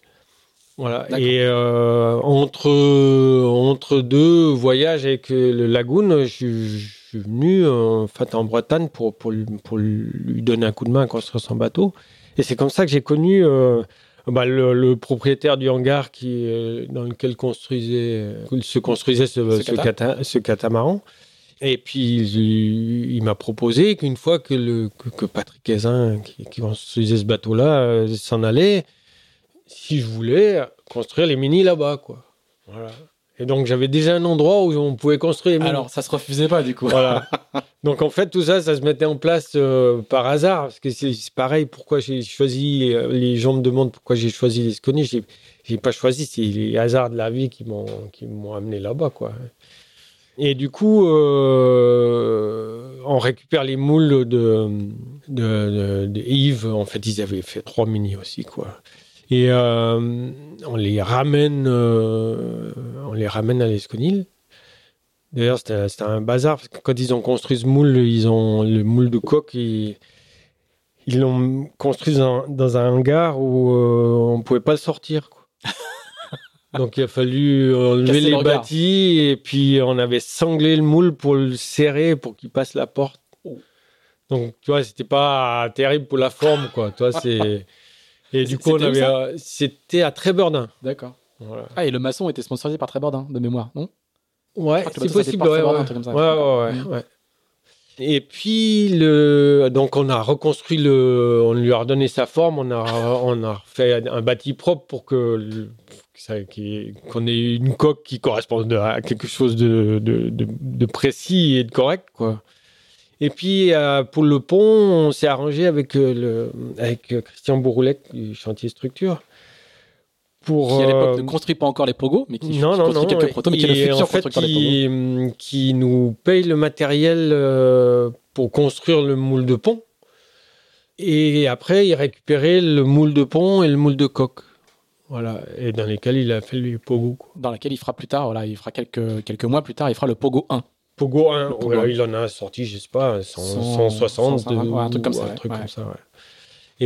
Voilà. Et euh, entre, entre deux voyages avec euh, le Lagoon, je, suis- je suis venu en, fait, en Bretagne pour, pour, lui- pour lui donner un coup de main à construire son bateau. Et c'est comme ça que j'ai connu euh, bah, le, le propriétaire du hangar qui, euh, dans lequel construisait, euh, se construisait ce, Ce ce cata. cata- ce catamaran. Et puis, il, il m'a proposé qu'une fois que, le, que, que Patrick Hézin, qui, qui construisait ce bateau-là, euh, s'en allait, si je voulais construire les mini là-bas, quoi. Voilà. Et donc, j'avais déjà un endroit où on pouvait construire les mini. Alors, ça se refusait pas, du coup. Voilà. Donc en fait, tout ça, ça se mettait en place euh, par hasard. Parce que c'est pareil, pourquoi j'ai choisi. euh, les gens me demandent pourquoi j'ai choisi les Sconi. J'ai pas choisi, c'est les hasards de la vie qui m'ont qui m'ont amené là-bas, quoi. Et du coup, euh, on récupère les moules de, Yves. En fait, ils avaient fait trois mini aussi, quoi. Et euh, on les ramène, euh, on les ramène à l'Esconil. D'ailleurs, c'était un bazar parce que quand ils ont construit ce moule, ils ont le moule de coque, ils ils l'ont construit dans, un hangar où on pouvait pas le sortir. quoi. Donc il a fallu enlever Casser les le bâtis et puis on avait sanglé le moule pour le serrer pour qu'il passe la porte. Donc tu vois, c'était pas terrible pour la forme quoi. Toi, c'est et du coup on avait euh, c'était à Trébordin. D'accord. Voilà. Ah, et le maçon était sponsorisé par Trébordin, de mémoire, non? Ouais, c'est possible. Ouais, ouais. comme ça. Ouais, ouais, ouais, ouais. Et puis, le... donc on a reconstruit le. On lui a redonné sa forme, on a, on a fait un bâti propre pour que. le- qu'on ait une coque qui corresponde à quelque chose de, de, de- de précis et de correct, quoi. Et puis, euh, pour le pont, on s'est arrangé avec, euh, le, avec euh, Christian Bouroulec du chantier structure. Pour, Qui à l'époque euh, ne construit pas encore les pogos, mais qui, non, qui non, construit non. quelques protos, mais qui est le Et futur en fait, constructeur des pogos. qui, nous paye le matériel pour construire le moule de pont. Et après, il récupérait le moule de pont et le moule de coque. Voilà. Et dans lesquels il a fait les Pogo. quoi. Dans laquelle il fera plus tard, voilà, il fera quelques, quelques mois plus tard, il fera le Pogo 1. Pogo 1. Le Pogo voilà, un. il en a sorti, je sais pas, 100, 100, 160. 150, ouais, un truc comme ça, Un ouais, truc ouais. comme ça, ouais.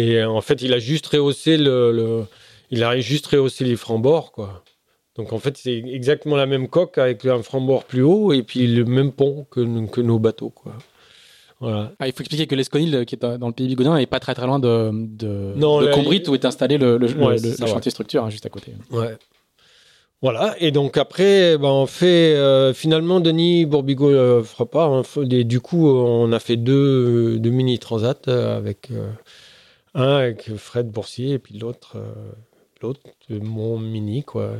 Et euh, en fait, il a juste rehaussé le, le- il a juste rehaussé les francs-bords, quoi. Donc en fait, c'est exactement la même coque avec un franc-bord plus haut et puis le même pont que, que nos bateaux, quoi. Voilà. Ah, il faut expliquer que l'Esconil, qui est dans le pays bigoudin, est pas très très loin de, de, Non, de là, Combrit, il- où est installé le, le- Ouais, le- c'est le ça, chantier structure, hein, juste à côté. Ouais. Voilà, et donc après, ben, on fait euh, finalement Denis Bourbigo euh, fera pas. hein, et du coup, on a fait deux, deux mini transats euh, avec, euh, Un avec Fred Boursier et puis l'autre, euh, l'autre, mon mini, quoi.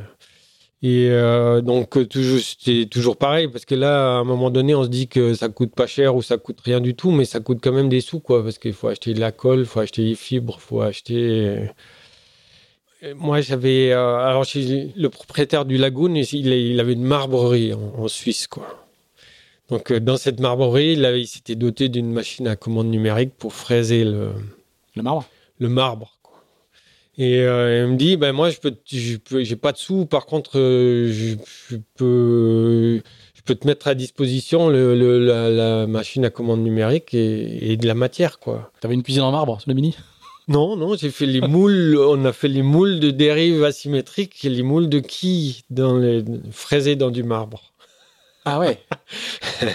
Et euh, donc, toujours, c'était toujours pareil, parce que là, à un moment donné, on se dit que ça coûte pas cher ou ça coûte rien du tout, mais ça coûte quand même des sous, quoi, parce qu'il faut acheter de la colle, il faut acheter des fibres, il faut acheter. Moi, j'avais. alors, le propriétaire du Lagoon, il, il avait une marbrerie en, en Suisse, quoi. Donc, dans cette marbrerie, il, s'était doté d'une machine à commande numérique pour fraiser le, le marbre? Le marbre. Et euh, elle me dit, ben moi, je peux, j'ai pas de sous. Par contre, euh, je, peux, je peux te mettre à disposition le, la, machine à commande numérique et, de la matière, quoi. T'avais une cuisine en marbre sur le mini? Non, non, j'ai fait les moules. on a fait les moules de dérive asymétriques et les moules de quilles dans les, fraisés dans du marbre. Ah ouais.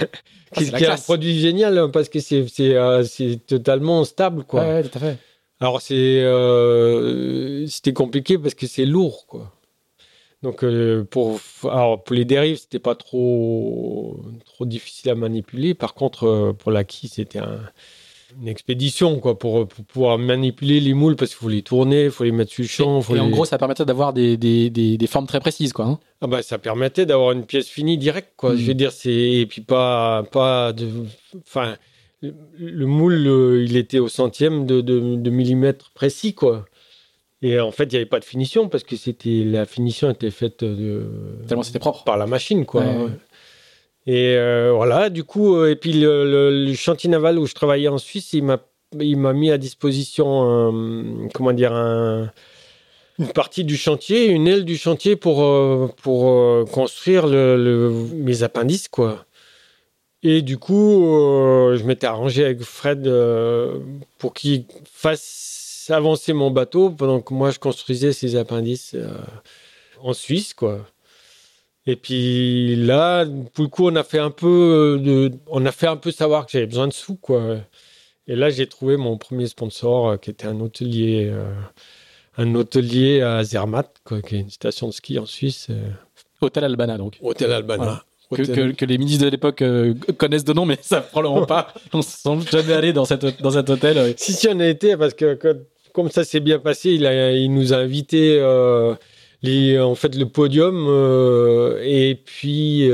qui, est un produit génial hein, parce que c'est, c'est, euh, c'est totalement stable, quoi. Ouais, tout à fait. Alors c'est euh, c'était compliqué parce que c'est lourd quoi. Donc euh, pour alors pour les dérives c'était pas trop trop difficile à manipuler. Par contre euh, pour la quille c'était une expédition quoi pour, pouvoir manipuler les moules parce qu'il faut les tourner, il faut les mettre sur le champ. et, en gros ça permettait d'avoir des, des, des, formes très précises quoi. Hein. ah bah ça permettait d'avoir une pièce finie directe quoi. Je veux dire c'est et puis pas pas de enfin le moule, il était au centième de, millimètre précis, quoi. Et en fait, il n'y avait pas de finition parce que c'était la finition était faite de, tellement c'était propre par la machine, quoi. Et euh, voilà, du coup, euh, et puis le, chantier naval où je travaillais en Suisse, il m'a il m'a mis à disposition comment dire une partie du chantier, une aile du chantier pour euh, pour construire mes appendices, quoi. Et du coup, euh, je m'étais arrangé avec Fred euh, pour qu'il fasse avancer mon bateau pendant que moi je construisais ses appendices euh, en Suisse, quoi. Et puis là, pour le coup, on a fait un peu de, on a fait un peu savoir que j'avais besoin de sous, quoi. Et là, j'ai trouvé mon premier sponsor, qui était un hôtelier, un hôtelier à Zermatt, quoi, qui est une station de ski en Suisse. Hôtel Albana, donc. Hôtel Albana que, les ministres de l'époque euh, connaissent de nom, mais ça probablement pas. On ne semble jamais allé dans, cette, dans cet hôtel. Si, si, on a été, parce que comme ça s'est bien passé, il, a, il nous a invités. Euh, les, en fait, le podium euh, et puis.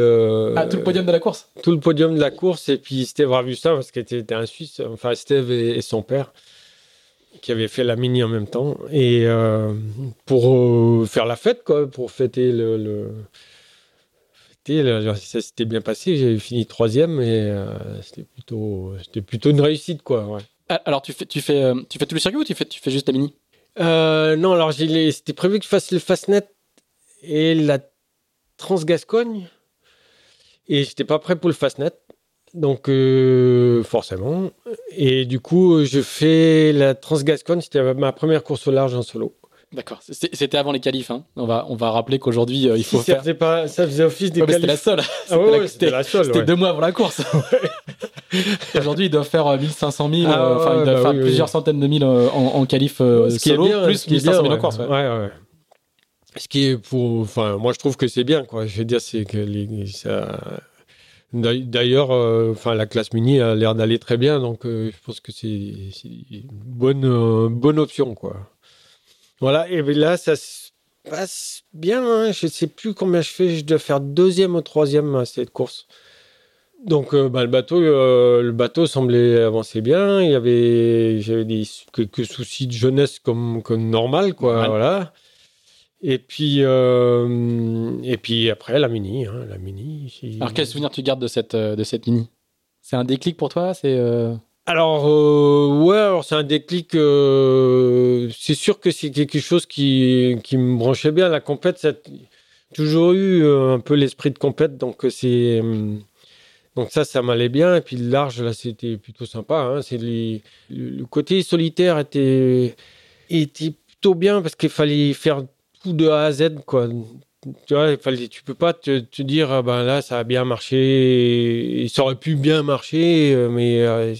ah, tout le podium de la course? Tout le podium de la course, et puis Steve a vu ça parce qu'il était, un Suisse, enfin Steve et, son père, qui avaient fait la mini en même temps, et pour faire la fête, quoi, pour fêter le ça s'était bien passé. J'ai fini troisième et euh, c'était plutôt, c'était plutôt une réussite, quoi. Ah, alors, tu fais, tu fais, euh, tu fais tout le circuit ou tu fais, tu fais juste la mini euh, Non, alors c'était prévu que je fasse le Fastnet et la Transgascogne. Et j'étais pas prêt pour le Fastnet. Donc, forcément. Et du coup, je fais la Transgascogne. C'était ma première course au large en solo. D'accord. C'était avant les qualifs. Hein. On, va, on va rappeler qu'aujourd'hui, euh, il faut faire. Pas, ça faisait office des C'était la seule. c'était la, seule. C'était deux mois avant la course. aujourd'hui, ils doivent faire 1500 euh, 000. Ah euh, enfin, ils doivent bah faire plusieurs centaines de mille en, en qualif Ce qui solo, est bien, plus 1500 000 en course. Ouais, ouais. Ce qui est pour. Enfin, moi, je trouve que c'est bien. Quoi. Je veux dire, c'est que les, ça. D'ailleurs, enfin, la classe mini a l'air d'aller très bien, donc je pense que c'est une bonne, bonne option, quoi. Voilà, et là, ça se passe bien. Hein. Je ne sais plus combien je fais. Je dois faire deuxième ou troisième à cette course. Donc, euh, bah, le, bateau, euh, le bateau semblait avancer bien. Il y avait, j'avais des, quelques soucis de jeunesse comme, comme normal, quoi. Voilà. Et puis, euh, et puis après, la mini. Hein, la mini Alors, quel souvenir tu gardes de cette, de cette mini? C'est un déclic pour toi? C'est alors euh, ouais, alors c'est un déclic. Euh, c'est sûr que c'est quelque chose qui, qui me branchait bien. La compète, ça a toujours eu euh, un peu l'esprit de compète, donc c'est donc ça, ça m'allait bien. Et puis le large, là, c'était plutôt sympa. Hein. C'est le côté solitaire était était plutôt bien parce qu'il fallait faire tout de A à Z, quoi tu vois, tu peux pas te, dire, ah ben là, ça a bien marché, ça aurait pu bien marcher, euh, mais euh,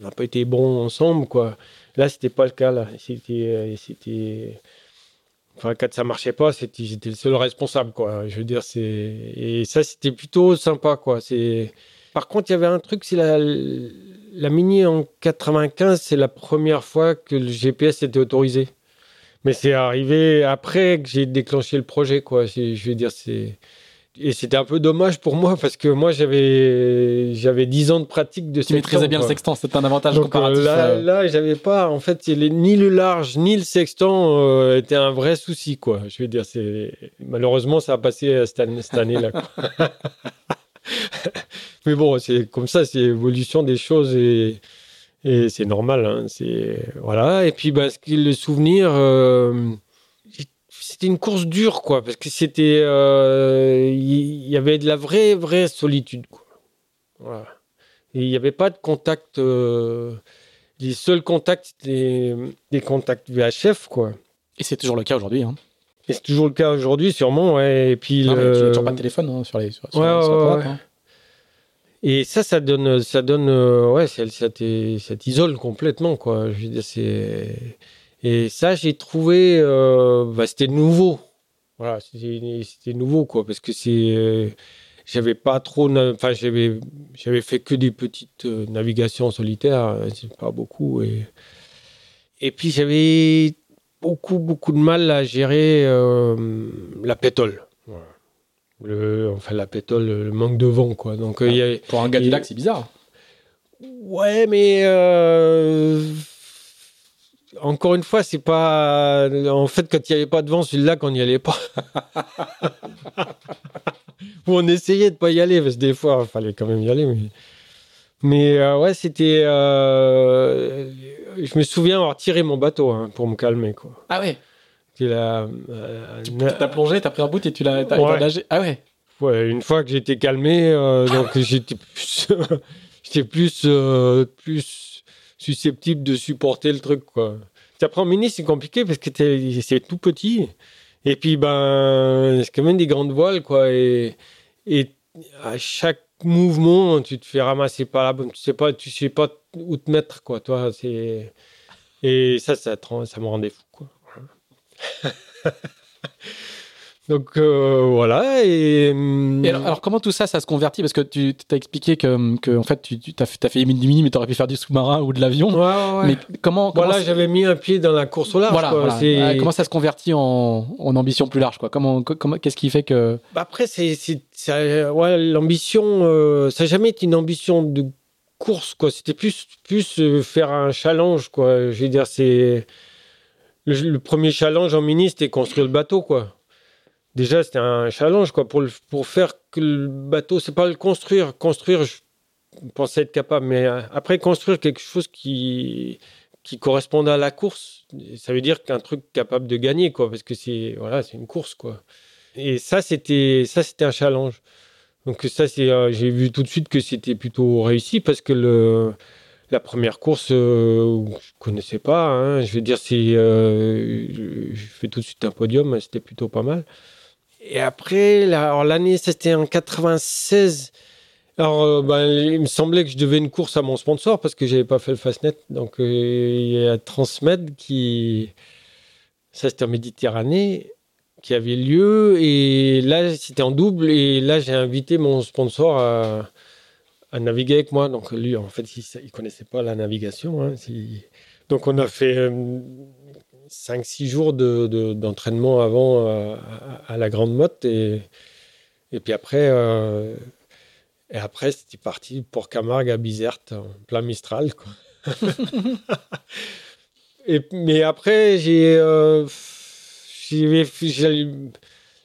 n'a pas été bon ensemble, quoi. Là, c'était pas le cas, là. C'était, euh, enfin, quand ça marchait pas, j'étais le seul responsable, quoi. Je veux dire, c'est, et ça, c'était plutôt sympa, quoi. Par contre, il y avait un truc, c'est la, la Mini en 95, c'est la première fois que le GPS était autorisé. Mais c'est arrivé après que j'ai déclenché le projet, quoi. Je veux dire, c'est et c'était un peu dommage pour moi parce que moi j'avais j'avais 10 ans de pratique de tu maîtrisais bien le sextant c'était un avantage Donc, comparatif là euh. là j'avais pas en fait ni le large ni le sextant euh, était un vrai souci quoi je veux dire c'est malheureusement ça a passé euh, cette année, cette année là mais bon c'est comme ça c'est l'évolution des choses et et c'est normal hein, c'est voilà et puis bah le souvenir euh, c'était une course dure, quoi, parce que c'était, euh, il y, avait de la vraie, vraie solitude, quoi. Voilà. Il n'y avait pas de contact. euh, les seuls contacts, c'était des contacts VHF, quoi. et c'est toujours le cas aujourd'hui hein. Et c'est toujours le cas aujourd'hui, sûrement, ouais. Et puis, Non, le- tu n'as toujours pas de téléphone hein, sur les sur, Ouais, sur hein. Et ça, ça donne, ça donne, euh, ouais, ça, t'isole complètement, quoi. Je veux dire, et ça, j'ai trouvé, euh, bah, c'était nouveau. Voilà, c'était nouveau, quoi, parce que c'est, euh, j'avais pas trop, enfin, j'avais, j'avais fait que des petites navigations solitaires, c'est pas beaucoup, et, et puis j'avais beaucoup, beaucoup de mal à gérer la pétole. Le, enfin, la pétole, le manque de vent, quoi. Donc, euh, il y avait- pour un gars du lac c'est bizarre Ouais, mais euh, encore une fois, c'est pas. En fait, quand il n'y avait pas de vent sur le lac, on n'y allait pas. Ou on essayait de pas y aller, parce que des fois, il fallait quand même y aller. Mais, mais euh, ouais, c'était. euh, Je me souviens avoir tiré mon bateau hein, pour me calmer, quoi. ah ouais C'était la- euh, t'as plongé t'as pris un bout et tu l'as Ouais. nagé ah ouais Ouais, une fois que j'étais calmé, euh, donc j'étais plus, j'étais plus, euh, plus susceptible de supporter le truc, quoi. Après en mini, c'est compliqué parce que c'est tout petit. Et puis, ben, c'est quand même des grandes voiles, quoi. Et, et à chaque mouvement, tu te fais ramasser par la bonne. Tu sais pas, tu sais pas où te mettre, quoi. Toi, c'est. Et ça, ça, rend- ça me rendait fou, quoi. Donc euh, voilà et, Et alors, alors, comment tout ça, ça se convertit? Parce que tu t'as expliqué que, que en fait, tu, tu as, fait du mini, mais tu aurais pu faire du sous-marin ou de l'avion. Ouais, ouais, ouais. Mais comment, comment voilà, j'avais mis un pied dans la course au large. voilà, quoi. voilà. Comment ça se convertit en, en ambition plus large quoi? Comment, co- comment, qu'est-ce qui fait que Bah, Après, c'est, ouais, l'ambition, euh, ça n'a jamais été une ambition de course, quoi. C'était plus, plus euh, faire un challenge, quoi. Je veux dire, c'est le, premier challenge en mini, c'était construire le bateau, quoi. Déjà, c'était un challenge, quoi, pour, le- pour faire que le bateau, c'est pas le construire. Construire, je pensais être capable, mais euh, après, construire quelque chose qui, qui corresponde à la course, ça veut dire qu'un truc capable de gagner, quoi, parce que c'est, voilà, c'est une course, quoi. Et ça, c'était, ça, c'était un challenge. Donc ça, c'est, euh, j'ai vu tout de suite que c'était plutôt réussi parce que le, la première course, euh, je connaissais pas. hein. je vais dire, c'est, euh, je fais tout de suite un podium, c'était plutôt pas mal. Et après, l'année, c'était en 96. Alors, euh, ben, il me semblait que je devais une course à mon sponsor parce que j'avais pas fait le Fastnet. Donc, euh, il y a Transmed qui, ça c'était en Méditerranée, qui avait lieu. Et là, c'était en double. Et là, j'ai invité mon sponsor à, à naviguer avec moi. Donc, lui, en fait, il ne connaissait pas la navigation. hein. Donc, on a fait 5-6 jours de- de- d'entraînement avant euh, à, à la Grande Motte. Et, et puis après, euh, et après c'était parti pour Camargue à Bizerte, en plein Mistral. Quoi. et, mais après, j'ai. euh,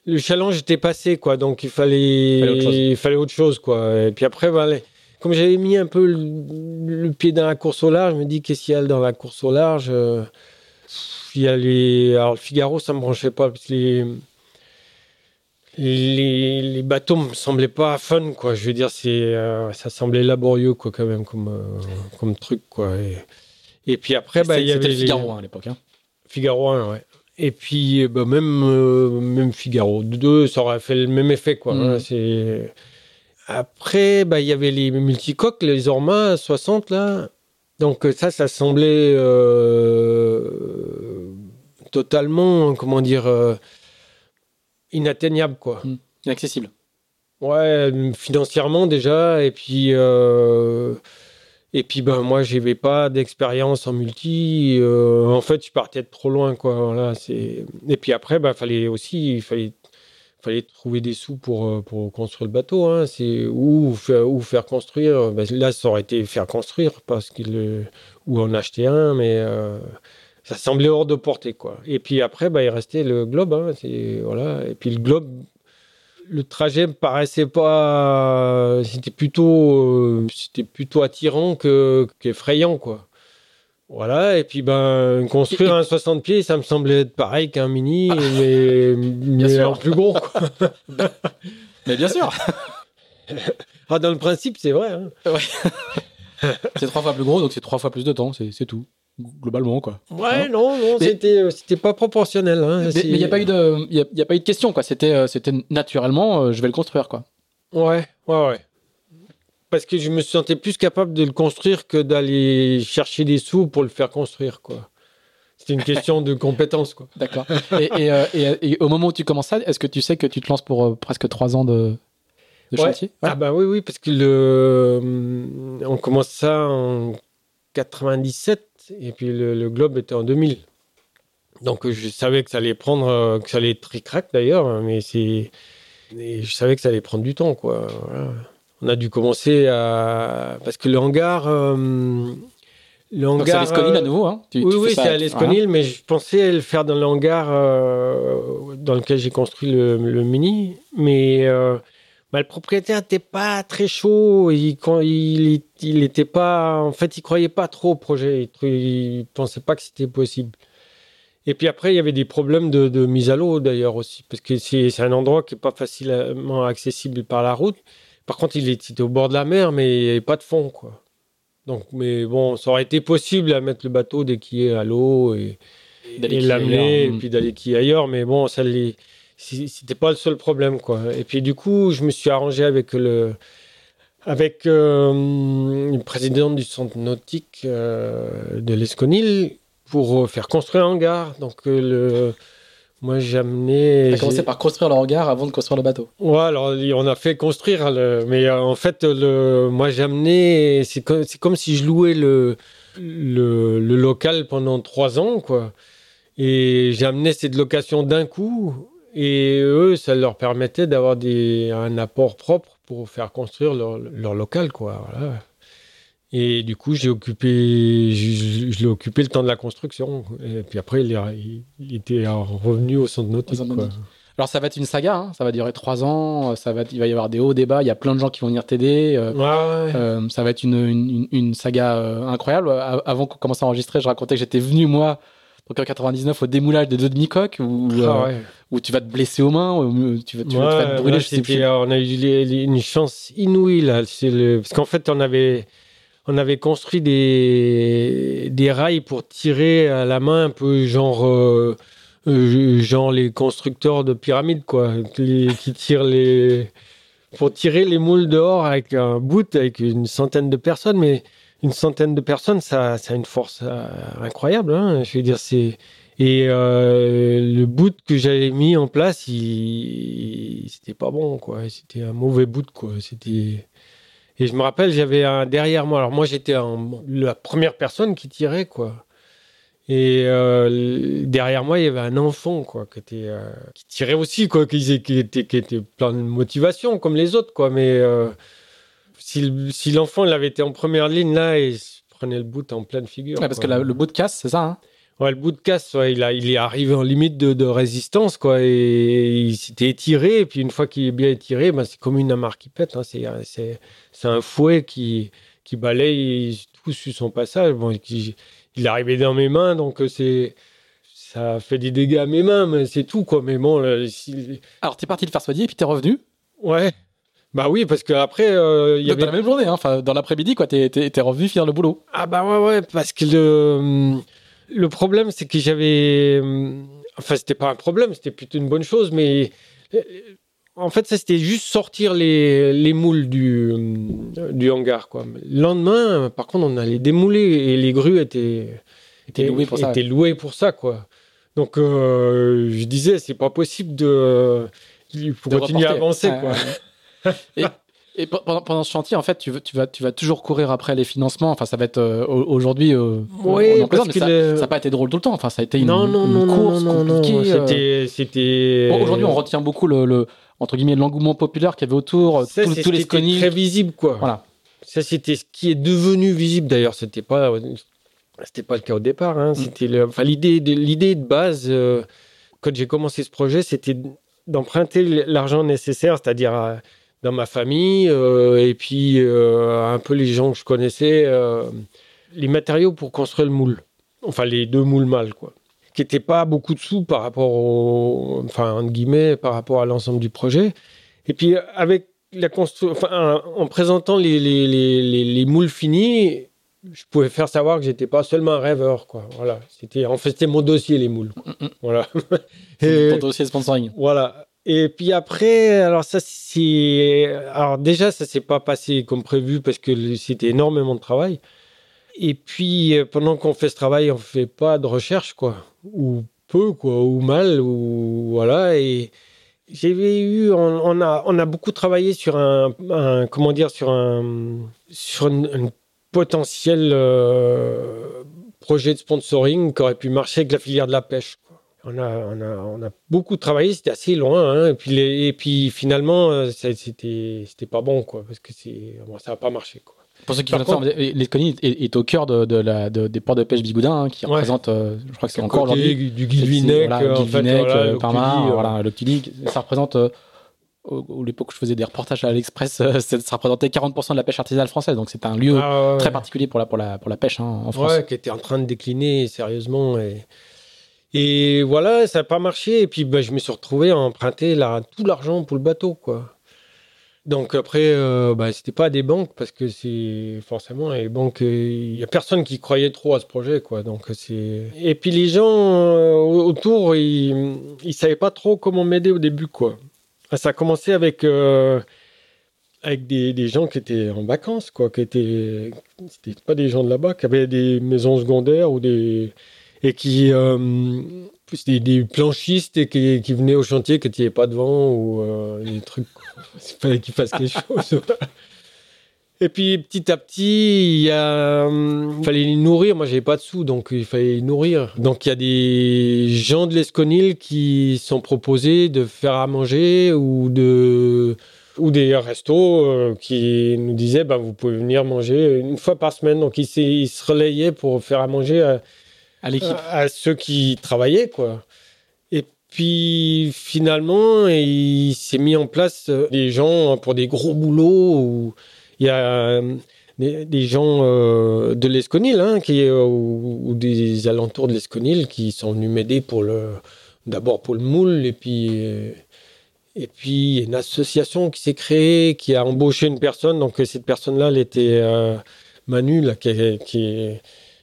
le challenge était passé, quoi. Donc il fallait, Fallait autre chose. il fallait autre chose, quoi. Et puis après, voilà, comme j'avais mis un peu le, le pied dans la course au large, je me dis qu'est-ce qu'il y a dans la course au large euh, Il y a les. Alors le Figaro, ça me branchait pas, parce que les. Les, les bateaux me semblaient pas fun, quoi. Je veux dire, c'est, euh, ça semblait laborieux, quoi, quand même, comme, euh, comme truc, quoi. Et, et puis après, bah, il y avait le Figaro hein, à l'époque. hein. Figaro 1, ouais. Et puis, bah, même, même Figaro 2, ça aurait fait le même effet, quoi. Mm. hein, c'est... Après, bah, il y avait les multicoques, les Orma 60, là. Donc, euh, ça, ça semblait euh, totalement, comment dire, euh, inatteignable, quoi. Inaccessible. Ouais, financièrement déjà, et puis, euh, Et puis ben moi j'avais pas d'expérience en multi. en fait je partais de trop loin quoi. Voilà, c'est. Et puis après ben fallait aussi il fallait fallait trouver des sous pour euh, pour construire le bateau. Hein. C'est ou faire ou faire construire. Ben, là ça aurait été faire construire parce qu'il ou en acheter un mais euh, ça semblait hors de portée quoi. Et puis après ben il restait le globe. Hein. C'est voilà. Et puis le globe le trajet me paraissait pas. C'était plutôt, euh, c'était plutôt attirant que qu'effrayant, quoi. Voilà, et puis ben construire un 60 pieds, ça me semblait être pareil qu'un mini, mais, mais sûr. en plus gros. Quoi. Mais bien sûr, Ah, dans le principe, c'est vrai. hein. c'est trois fois plus gros, donc c'est trois fois plus de temps, c'est tout. Globalement, quoi. Ouais, Hein non, non, Mais- c'était, euh, c'était pas proportionnel. Hein. Mais il n'y a pas eu de, y a, y a pas eu de question, quoi. C'était, euh, c'était naturellement, euh, je vais le construire, quoi. Ouais, ouais, ouais. Parce que je me sentais plus capable de le construire que d'aller chercher des sous pour le faire construire, quoi. C'était une question de compétence, quoi. D'accord. Et, et, euh, et- et au moment où tu commences ça, est-ce que tu sais que tu te lances pour euh, presque trois ans de, de Ouais. chantier? Ah bah oui, oui, parce que le... on commence ça en 97 et puis le, le globe était en 2000. Donc euh, je savais que ça allait prendre, euh, que ça allait être tric-crac d'ailleurs, hein, mais c'est... je savais que ça allait prendre du temps, quoi. Voilà. On a dû commencer à... Parce que le hangar... euh, le Donc c'est hangar, l'Esconil à euh, nouveau, hein Tu- oui, tu oui, c'est à l'Esconil, mais je pensais le faire dans le hangar euh, dans lequel j'ai construit le, le Mini. Mais euh, bah, le propriétaire n'était pas très chaud. Il, quand il, il était pas, en fait, il croyait pas trop au projet. Il, il pensait pas que c'était possible. Et puis après, il y avait des problèmes de, de mise à l'eau d'ailleurs aussi, parce que c'est c'est un endroit qui est pas facilement accessible par la route. Par contre, il était au bord de la mer, mais il n'y avait pas de fond, quoi. Donc, mais bon, ça aurait été possible à mettre le bateau dès qu'il est à l'eau et, et l'amener et ailleurs. puis d'aller quiller ailleurs. Mais bon, ça c- c'était pas le seul problème, quoi. Et puis du coup, je me suis arrangé avec le avec euh, une présidente du centre nautique euh, de l'Esconil pour euh, faire construire un hangar. Donc euh, le moi j'ai amené T'as commencé par construire le hangar avant de construire le bateau. Ouais, alors on a fait construire, le... mais euh, en fait, le... moi j'ai amené, c'est comme... c'est comme si je louais le... Le... le local pendant trois ans, quoi. Et j'ai amené cette location d'un coup, et eux, ça leur permettait d'avoir des... un apport propre pour faire construire leur, leur local, quoi. Voilà. Et du coup, j'ai occupé, je, je l'ai occupé le temps de la construction. Et puis après, il, est- il- était revenu au centre nautique. quoi. nautique. Alors ça va être une saga, hein, ça va durer trois ans, ça va, être- il va y avoir des hauts débats, il y a plein de gens qui vont venir t'aider. euh, Ouais, ouais. euh, ça va être une, une, saga euh, incroyable. A- Avant qu'on commence à enregistrer, je racontais que j'étais venu moi donc en 99 au démoulage des deux demi-coques où, Ah ouais. où tu vas te blesser aux mains, où tu vas, tu vas- tu vas te brûler. là, je sais plus. on a eu une chance inouïe là. Le- Parce qu'en fait, on avait, on avait construit des, rails pour tirer à la main, un peu genre, euh, euh, genre les constructeurs de pyramides, quoi, qui, tirent les. pour tirer les moules dehors avec un bout, avec une centaine de personnes, mais une centaine de personnes, ça, a une force euh, incroyable. hein. Je veux dire, c'est. Et le boot que j'avais mis en place, il, c'était pas bon, quoi. C'était un mauvais boot, quoi. C'était. Et je me rappelle, j'avais un derrière moi. Alors moi, j'étais la première personne qui tirait, quoi. Et euh, derrière moi, il y avait un enfant, quoi, qui était, euh, qui tirait aussi, quoi, qui, qui était, qui était plein de motivation, comme les autres, quoi. Mais euh, si, le- si l'enfant, il avait été en première ligne là, il se prenait le boot en pleine figure. Ouais, parce quoi. que la- le bout de casse, c'est ça. hein? Ouais, le bout de casse, ouais, il, a, il est arrivé en limite de, de résistance, quoi. Et il s'était étiré. Et puis une fois qu'il est bien étiré, ben, c'est comme une amarre qui pète. hein. C'est, un- fouet qui, qui balaye tout sur son passage. Bon, qui- il est arrivé dans mes mains, donc euh, c'est, ça fait des dégâts à mes mains, mais c'est tout, quoi. Mais bon, là, si- Alors t'es parti le faire soigner, puis t'es revenu. ouais. Bah oui, parce qu'après, euh, il y Donc, dans avait la même journée, hein, enfin dans l'après-midi, quoi. T'es, revenu finir le boulot. Ah bah ouais, ouais, parce que le, le problème, c'est que j'avais... Enfin, c'était pas un problème, c'était plutôt une bonne chose, mais euh, en fait, ça, c'était juste sortir les, les moules du, du hangar, quoi. Le lendemain, par contre, on allait démouler et les grues étaient, T'es loué pour ça. étaient louées pour ça, quoi. Donc, euh, je disais, c'est pas possible de... De continuer à avancer, quoi. ouais. et, Et pendant, pendant ce chantier, en fait, tu, tu, vas, tu vas toujours courir après les financements. Enfin, ça va être euh, au- aujourd'hui. euh, Oui, mais ça le- n'a pas été drôle tout le temps. Enfin, ça a été une, non, non, une non, course compliquée. euh. C'était, c'était. Bon, Aujourd'hui, on retient beaucoup le, le- entre guillemets l'engouement populaire qu'il y avait autour, euh, Ça, tous, c'est tous les très visible, quoi. Voilà. Ça, c'était ce qui est devenu visible. D'ailleurs, c'était pas, c'était pas le cas au départ. Mm. hein. C'était le- enfin, l'idée de, l'idée de base, euh, quand j'ai commencé ce projet, c'était d'emprunter l'argent nécessaire, c'est-à-dire euh, dans ma famille euh, et puis euh, un peu les gens que je connaissais, euh, les matériaux pour construire le moule. Enfin, les deux moules mâles, quoi. Qui n'étaient pas beaucoup de sous par rapport au, enfin, entre guillemets, par rapport à l'ensemble du projet. Et puis, avec la constru- enfin, en présentant les, les, les, les, les moules finis, je pouvais faire savoir que j'étais pas seulement un rêveur, quoi. Voilà. C'était, en fait, c'était mon dossier, les moules. quoi. Mm, mm. Voilà. Et- ton dossier sponsoring. voilà. Et puis après, alors ça c'est, alors déjà ça s'est pas passé comme prévu parce que c'était énormément de travail. Et puis euh, pendant qu'on fait ce travail, on fait pas de recherche quoi, ou peu quoi, ou mal, ou voilà. Et j'avais eu, on, a, on a beaucoup travaillé sur un, comment dire, sur un, sur un potentiel euh, projet de sponsoring qui aurait pu marcher avec la filière de la pêche. On a, on, a, on a beaucoup travaillé, c'était assez loin, hein, et, puis les- et puis finalement, euh, c'était c'était pas bon, quoi, parce que c'est bon, ça n'a pas marché. Quoi. Pour ceux qui Par pas, l'Esconie est, est au cœur de, de la, de- des ports de pêche Bigoudin, hein, qui Ouais. représente, euh, je crois que c'est À encore aujourd'hui. du Guilvinec, Voilà, en fait, Guilvinec, voilà, euh, Parma, euh, voilà, le ça représente, euh, au, au- l'époque où je faisais des reportages à l'Express, euh, ça représentait 40% de la pêche artisanale française, donc c'est un lieu ah, ouais, très particulier pour la, pour la, pour la pêche hein, en France. Ouais, qui était en train de décliner sérieusement. Et, et voilà, ça n'a pas marché. Et puis, ben, je me suis retrouvé à emprunter tout l'argent pour le bateau, quoi. Donc après, euh, ben, c'était pas des banques parce que c'est forcément les banques. Il y a personne qui croyait trop à ce projet, quoi. Donc c'est. Et puis les gens euh, autour, ils, ils savaient pas trop comment m'aider au début, quoi. Ça a commencé avec euh, avec des, des gens qui étaient en vacances, quoi, qui étaient c'était pas des gens de là-bas, qui avaient des maisons secondaires ou des et qui euh, plus des, planchistes et qui, qui venaient au chantier que tu n'y pas devant ou euh, des trucs. Il fallait qu'ils fassent quelque chose. Et puis petit à petit, il euh, fallait les nourrir. Moi, j'avais pas de sous, donc il fallait les nourrir. Donc il y a des gens de l'Esconil qui sont proposés de faire à manger ou de ou des restos euh, qui nous disaient bah, vous pouvez venir manger une fois par semaine. Donc ils, se relayaient pour faire à manger À l'équipe. à ceux qui travaillaient, quoi. Et puis finalement, il s'est mis en place euh, des gens pour des gros boulots. Il y a euh, des, gens euh, de l'Esconil, hein, qui euh, ou, des alentours de l'Esconil, qui sont venus m'aider pour le, d'abord pour le moule, et puis euh, et puis une association qui s'est créée, qui a embauché une personne. Donc cette personne-là, elle était euh, Manu, là, qui, qui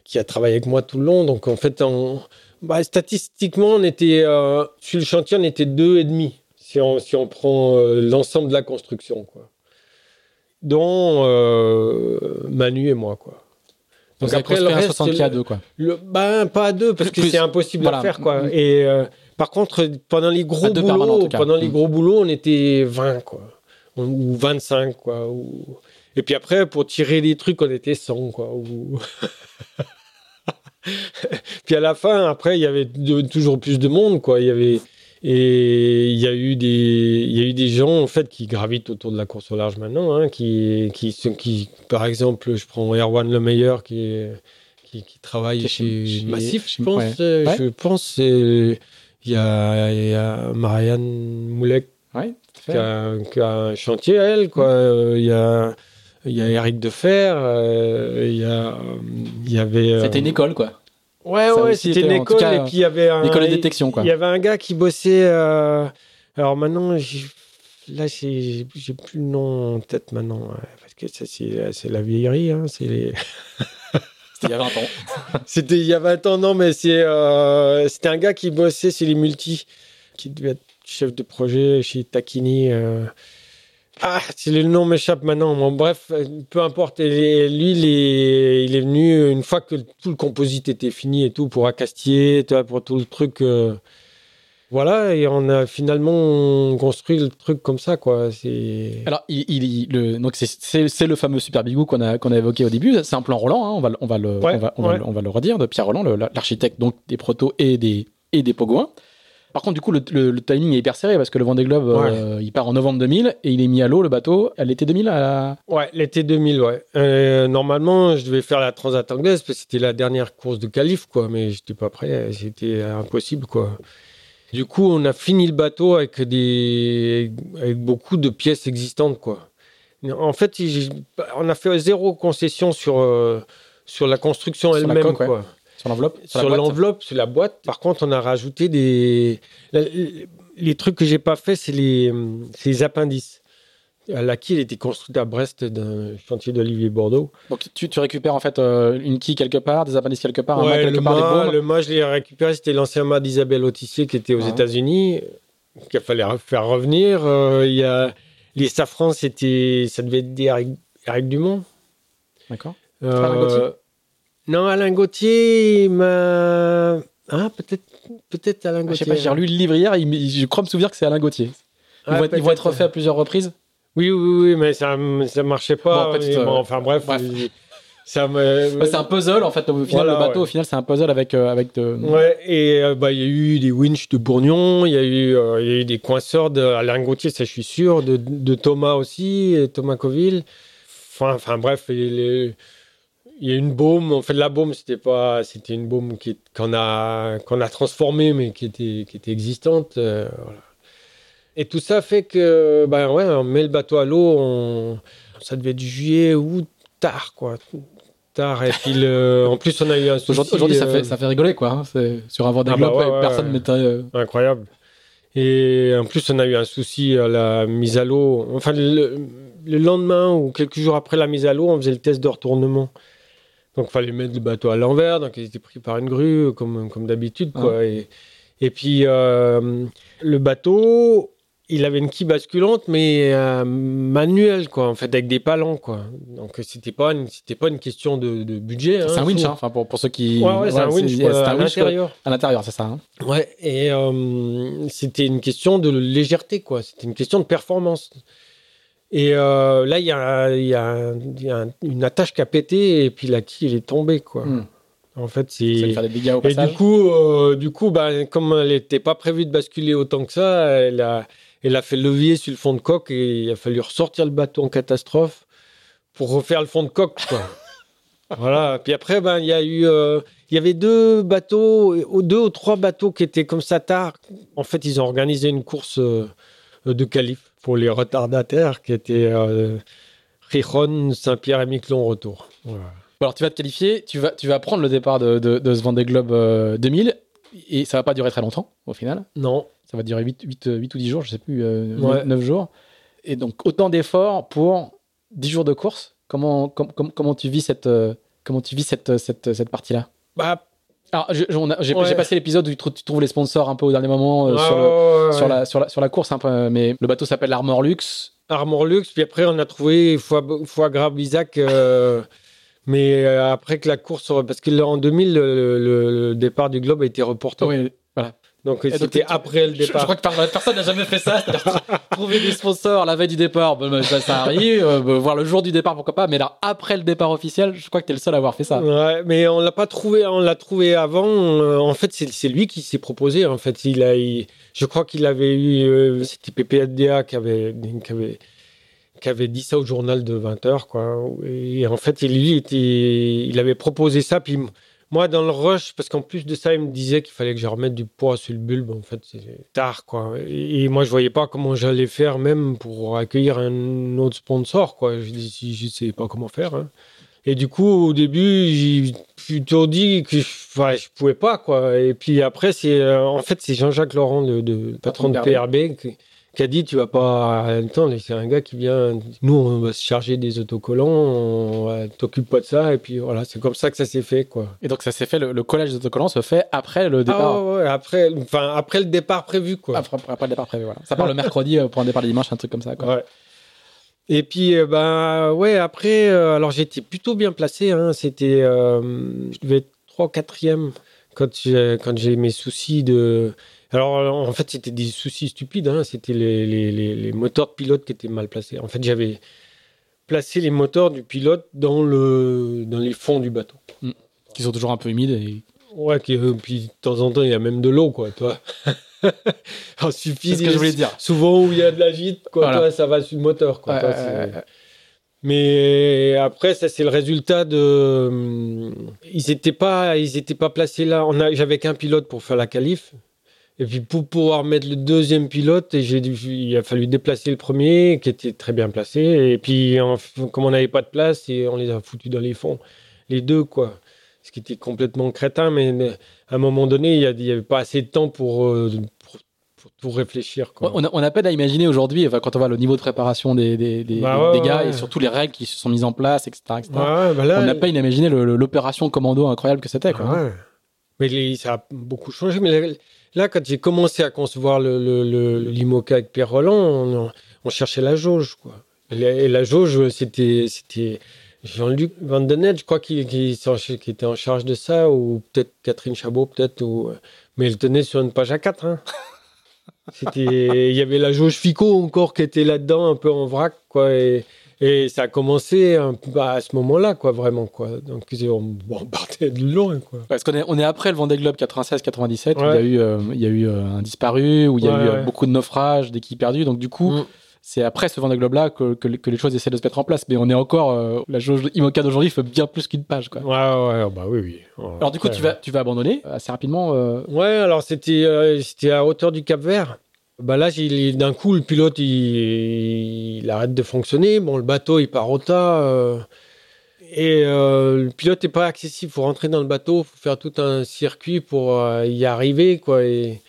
qui a travaillé avec moi tout le long. Donc en fait, on, bah, statistiquement, on était euh, sur le chantier, on était deux et demi si on, si on prend euh, l'ensemble de la construction, quoi. Dont euh, Manu et moi, quoi. Donc, après, le reste, 60 c'est k à deux, quoi. Le, ben, pas à deux, parce Plus- que c'est impossible voilà. à faire, quoi. Mm. Et par contre, pendant les gros boulots, pendant les Mm. gros boulots, on était 20, quoi. Ou 25, quoi. Ou... Et puis après, pour tirer les trucs, on était 100, quoi. Ou... puis à la fin, après, il y avait de- toujours plus de monde, quoi. Il y avait... Et il y a eu des, il y a eu des gens en fait qui gravitent autour de la course au large maintenant, hein, qui, qui, qui, par exemple, je prends Erwan Lemeyer qui, est- qui, qui travaille Qui chez, Massif, chez- je pense. ouais. euh, Ouais. Je pense. euh, Il y y a Marianne Moulek Ouais, à qui a, qui a un chantier, elle. Quoi. Euh, Il y a, il y a Eric Defer. euh, Il y a, il y avait. euh, C'était une école, quoi. Ouais, Ça ouais, c'était était, une en tout école cas, et puis il y avait un. Une école de détection, quoi. Il y avait un gars qui bossait. euh, Alors maintenant, là, j'ai plus le nom en tête maintenant. Parce que ça, c'est c'est la vieillerie. hein, c'est les- C'était il y a 20 ans. C'était il y a 20 ans, non, mais c'est euh, c'était un gars qui bossait chez les multis, qui devait être chef de projet chez Takini. euh. Ah, c'est le nom m'échappe maintenant. Bon, bref, peu importe. Et lui, il est, il est venu une fois que tout le composite était fini et tout pour Acastier, pour tout le truc. euh. Voilà, et on a finalement construit le truc comme ça, quoi. C'est. Alors, il, il- le, donc c'est- c'est c'est le fameux Super Bigou qu'on a, qu'on a évoqué au début. C'est un plan Roland, hein, on, va, le- on, va le, Ouais, on, va, on va ouais. le- on va le redire, de Pierre Roland, le- l'architecte donc des protos et des, et des Pogouins. Par contre, du coup, le, le- le timing est hyper serré parce que le Vendée Globe, euh, il part en novembre 2000 et il est mis à l'eau, le bateau, à l'été 2000 à la... Ouais, l'été 2000, ouais. Euh, normalement, je devais faire la Transat anglaise parce que c'était la dernière course de qualif, quoi. Mais j'étais pas prêt, c'était impossible, quoi. Du coup, on a fini le bateau avec des, avec beaucoup de pièces existantes, quoi. En fait, on a fait zéro concession sur euh, sur la construction elle-même, ouais. Sur l'enveloppe Sur la boîte. l'enveloppe, sur la boîte. Par contre, on a rajouté des. Les, trucs que j'ai pas fait, c'est les, c'est les appendices. La quille était construite à Brest d'un chantier d'Olivier Bordeaux. Donc tu, tu récupères en fait euh, une quille quelque part, des appendices quelque part, un mât Ouais, quelque le, part, des mât, le mât, je l'ai récupéré. C'était l'ancien mât d'Isabelle Autissier qui était aux. États-Unis, qu'il fallait re- faire revenir. Euh, Il y a les safrans, c'était, ça devait être des Eric, Eric Dumont. D'accord. Euh, Non, Alain Gauthier, m'a. Ah, peut-être, peut-être Alain Je Gauthier. sais pas, j'ai relu le livre hier, je crois me souvenir que c'est Alain Gauthier. Ils, Ah, vont, être, ils vont être peut-être. refaits à plusieurs reprises. Oui, oui, oui, mais ça, ça marchait pas. Bon, en fait, mais euh, bon, enfin bref, bref. il- ça me. Ouais, c'est un puzzle en fait. Au final, Voilà, le bateau, ouais. au final, c'est un puzzle avec euh, avec de. Ouais, et euh, bah il y a eu des winches de Bourgnon, il y a eu euh, il y a eu des coinceurs de Alain Gauthier, ça je suis sûr, de, de Thomas aussi, et Thomas Coville. Enfin, enfin bref, les- il y a une baume. En fait, la baume, c'était pas, c'était une baume qui qu'on a qu'on a transformée, mais qui était qui était existante. euh, voilà. Et tout ça fait que, ben ouais, on met le bateau à l'eau. On... Ça devait être juillet ou tard, quoi. Tard. Et puis, le- en plus, on a eu un souci. Aujourd'hui, ça, euh, fait, ça fait rigoler quoi. hein. C'est sur un Vendée Ah bah Globe, ouais, ouais, personne ouais. euh, Incroyable. Et en plus, on a eu un souci à la mise à l'eau. Enfin, le, le lendemain ou quelques jours après la mise à l'eau, on faisait le test de retournement. Donc, il fallait mettre le bateau à l'envers. Donc, il était pris par une grue, comme, comme d'habitude. quoi. Et, et puis, euh, le bateau, il avait une quille basculante, mais euh, manuelle, quoi, en fait, avec des palans. Quoi. Donc, c'était pas une, c'était pas une question de, de budget. C'est hein, un winch, hein. Enfin, pour, pour ceux qui. Ouais, ouais, c'est un winch, c'est c'est à un winch, quoi. l'intérieur. À l'intérieur, c'est ça. hein. Ouais, et euh, c'était une question de légèreté, quoi. C'était une question de performance. Et euh, là, il y a, il y a- il y a une attache qui a pété et puis la quille, est tombée, quoi. Hmm. En fait, c'est. faire des dégâts au Et passage. du coup, euh, du coup bah, comme elle n'était pas prévue de basculer autant que ça, elle a, elle a fait levier sur le fond de coque et il a fallu ressortir le bateau en catastrophe pour refaire le fond de coque. Quoi. voilà. Puis après, ben, il y a eu, euh, il y avait deux bateaux, deux ou trois bateaux qui étaient comme ça tard. En fait, ils ont organisé une course de qualif pour les retardataires qui étaient euh, Rijon, Saint-Pierre et Miquelon retour. Voilà. Alors, tu vas te qualifier, tu vas, tu vas prendre le départ de, de, de ce Vendée Globe euh, 2000 et ça va pas durer très longtemps au final. Non, Ça va durer 8, 8, 8 ou 10 jours, je sais plus, euh, Ouais. 9 jours. Et donc, autant d'efforts pour 10 jours de course. Comment, com- com- comment tu vis cette, euh, comment tu vis cette, cette, cette partie-là? Bah, Alors, j'ai Ouais. passé l'épisode où tu, trou- tu trouves les sponsors un peu au dernier moment euh, ouais, sur, le- ouais, ouais, sur, ouais. la, sur, la, sur la course, un peu, mais le bateau s'appelle l'Armor Luxe. Armor Luxe, puis après on a trouvé foie, foie gras Blizac, euh, mais euh, après que la course, parce que là, en 2000, le, le- le départ du Globe a été reporté. Oui, voilà. Donc c'était après le Je, je départ. crois que par- personne n'a jamais fait ça. trouver des sponsors la veille du départ, bah, ça, ça arrive. euh, voir le jour du départ, pourquoi pas. Mais là, après le départ officiel, je crois que tu es le seul à avoir fait ça. Ouais, mais on l'a pas trouvé, on l'a trouvé avant. euh, en fait, c'est lui qui s'est proposé. En fait, il a, il- je crois qu'il avait eu, euh, c'était PPFDA qui avait, qui avait, qui avait dit ça au journal de 20 heures, quoi. Et en fait, il- lui était, il avait proposé ça. Puis moi, dans le rush, parce qu'en plus de ça, il me disait qu'il fallait que je remette du poids sur le bulbe. En fait, c'est tard, quoi. Et, moi, je voyais pas comment j'allais faire, même pour accueillir un autre sponsor, quoi. Je dis, je sais pas comment faire. hein. Et du coup, au début, j'ai plutôt dit que je, enfin, je pouvais pas, quoi. Et puis après, c'est euh, en fait c'est Jean-Jacques Laurent, le, patron de PRB, qui, qui a dit tu vas pas. Attends, c'est un gars qui vient. Nous, on va se charger des autocollants, on t'occupe pas de ça. Et puis voilà, c'est comme ça que ça s'est fait, quoi. Et donc, ça s'est fait, le, le collège des autocollants se fait après le départ. Ah ouais, ouais, après, enfin après le départ prévu, quoi. Après, après le départ prévu, voilà. Ça part le mercredi euh, pour un départ le dimanche, un truc comme ça. Quoi. Ouais. Et puis, euh, bah, ouais, après, euh, alors j'étais plutôt bien placé. Hein, C'était, euh, je devais être 3 4 quand j'ai, quand j'ai mes soucis de. Alors, en fait, c'était des soucis stupides. Hein. C'était les, les, les, moteurs de pilote qui étaient mal placés. En fait, j'avais placé les moteurs du pilote dans, le, dans les fonds du bateau. Mm. Qui sont toujours un peu humides. Et... Ouais, qui, euh, puis de temps en temps, il y a même de l'eau, quoi, toi. suffit. ce que je voulais dire. Souvent où il y a de la gîte, quoi, toi, ça va sur le moteur, quoi. mais après, ça, c'est le résultat de. Hum, ils n'étaient pas, ils étaient pas placés là. J'avais qu'un pilote pour faire la qualif. Et puis pour pouvoir mettre le deuxième pilote, il a fallu déplacer le premier, qui était très bien placé. Et puis, comme on n'avait pas de place, et on les a foutus dans les fonds. Les deux, quoi. Ce qui était complètement crétin, mais à un moment donné, il n'y avait pas assez de temps pour, euh, pour, tout réfléchir. Quoi. On, a, on a peine à imaginer aujourd'hui, enfin, quand on voit le niveau de préparation des, des, des, bah gars et surtout les règles qui se sont mises en place, etc. Bah on n'a pas imaginé l'opération commando incroyable que c'était. Quoi. Mais ça a beaucoup changé. Mais Là, quand j'ai commencé à concevoir le, le, l'IMOCA avec Pierre Roland, on, cherchait la jauge. Quoi. Et la, jauge, c'était, c'était Jean-Luc Van Den je crois, qui, était en charge de ça, ou peut-être Catherine Chabot, peut-être. Mais elle tenait sur une page à 4. Hein. C'était, il y avait la jauge FICO encore qui était là-dedans, un peu en vrac, quoi. Et ça a commencé bah, à ce moment-là, quoi, vraiment, quoi. Donc, on, partait de loin, quoi. Parce qu'on est, on est après le Vendée Globe 96-97, où il y a eu, euh, il y a eu euh, un disparu, où il y a eu euh, beaucoup de naufrages, d'équipes perdues. Donc, du coup, mm. c'est après ce Vendée Globe-là que, que, les choses essaient de se mettre en place. Mais on est encore, la jauge IMOCA d'aujourd'hui fait bien plus qu'une page, quoi. Ouais, ouais, bah oui, oui. alors, du coup, tu vas, tu vas abandonner assez rapidement. Ouais, alors c'était, c'était à hauteur du Cap Vert. Bah là, d'un coup, le pilote, il, arrête de fonctionner. Bon, le bateau, il part au tas. Euh, et euh, le pilote n'est pas accessible. Il faut rentrer dans le bateau, il faut faire tout un circuit pour euh, y arriver. Quoi. Et,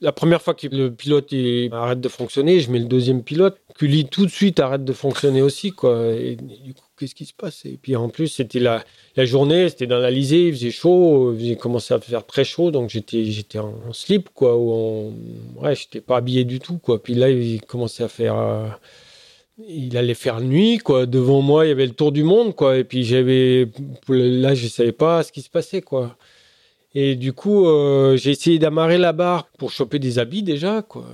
la première fois que le pilote il arrête de fonctionner, je mets le deuxième pilote. Cully tout de suite arrête de fonctionner aussi. Quoi. Du coup, qu'est-ce qui se passe? Et puis en plus, c'était la, la journée, c'était dans l'Alizé, il faisait chaud, il commençait à faire très chaud, donc j'étais, en, slip, quoi, ou en, ouais, j'étais pas habillé du tout, quoi. Puis là, il commençait à faire, euh, il allait faire nuit, quoi. Devant moi, il y avait le tour du monde, quoi. Et puis j'avais, là, je savais pas ce qui se passait, quoi. Et du coup, euh, j'ai essayé d'amarrer la barre pour choper des habits déjà, quoi.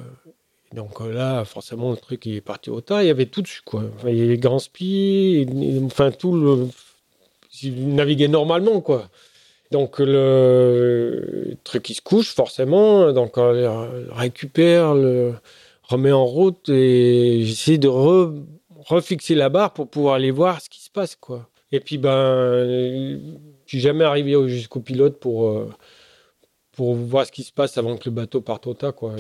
Donc euh, là, forcément, le truc il est parti au tas. Il y avait tout dessus, quoi. il y avait les grands spies, enfin tout le. Il naviguait normalement, quoi. Donc le, truc il se couche forcément. Donc on le récupère, le remet en route et j'essaie de refixer la barre pour pouvoir aller voir ce qui se passe, quoi. Et puis ben, je suis jamais arrivé jusqu'au pilote pour euh, pour voir ce qui se passe avant que le bateau parte au tas, quoi.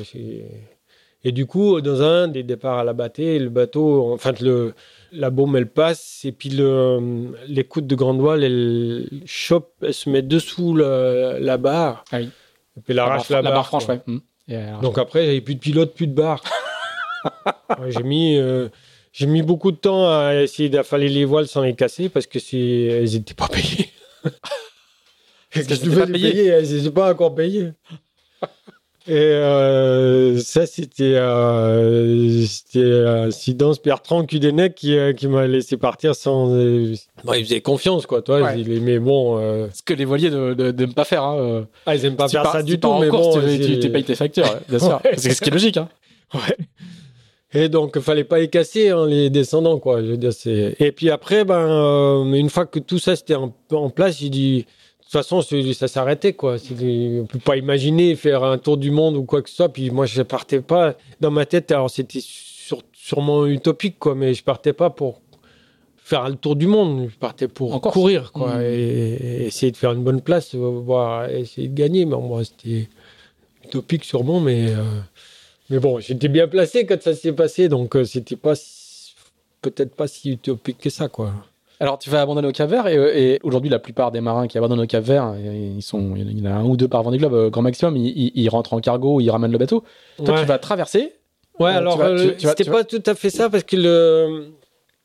Et du coup, dans un des départs à la bâtée, le bateau, enfin, le, la bombe, elle passe, et puis le, l'écoute de grande voile, elle chope, elle se met dessous la, barre. Ah oui. Et puis elle arrache la, barre. franche, ouais. Mmh. Donc après, j'avais plus de pilote, plus de barre. j'ai mis. Euh, j'ai mis beaucoup de temps à essayer d'affaler les voiles sans les casser parce que c'est, elles n'étaient pas payées. Est-ce que je devais pas payer Elles n'étaient pas encore payées. Et euh, ça, c'était euh, Sidance Bertrand Cudenec qui, euh, qui m'a laissé partir sans. Euh, bon, il faisait confiance, quoi, toi. Ouais. mais bon. Euh... Ce que les voiliers n'aiment pas faire. Hein. Ah, ils n'aiment pas faire ça du tout. Mais bon, tu, tu, payes tes factures, bien sûr. C'est ce qui est logique. Hein. Ouais. Et donc, il fallait pas les casser, hein, les descendants, quoi. Je veux dire, Et puis après, ben, euh, une fois que tout ça c'était en, en place, j'ai dit toute façon, ça s'arrêtait, quoi. On ne peut pas imaginer faire un tour du monde ou quoi que ce soit. Puis moi, je partais pas dans ma tête. Alors, c'était sûrement utopique, quoi, mais je partais pas pour faire le tour du monde. Je partais pour courir, quoi, mmh. et, essayer de faire une bonne place, voir, essayer de gagner. Mais moi, c'était utopique sûrement, mais euh, mais bon, j'étais bien placé quand ça s'est passé, donc euh, c'était pas peut-être pas si utopique que ça, quoi. Alors, tu vas abandonner au Cap Vert, et, aujourd'hui, la plupart des marins qui abandonnent au Cap Vert, ils sont, il y en a un ou deux par Vendée Globe, euh, grand maximum, ils, rentrent en cargo, ils ramènent le bateau. Toi, tu vas traverser. Ouais, euh, alors, euh, c'était pas tout à fait ça, parce que le,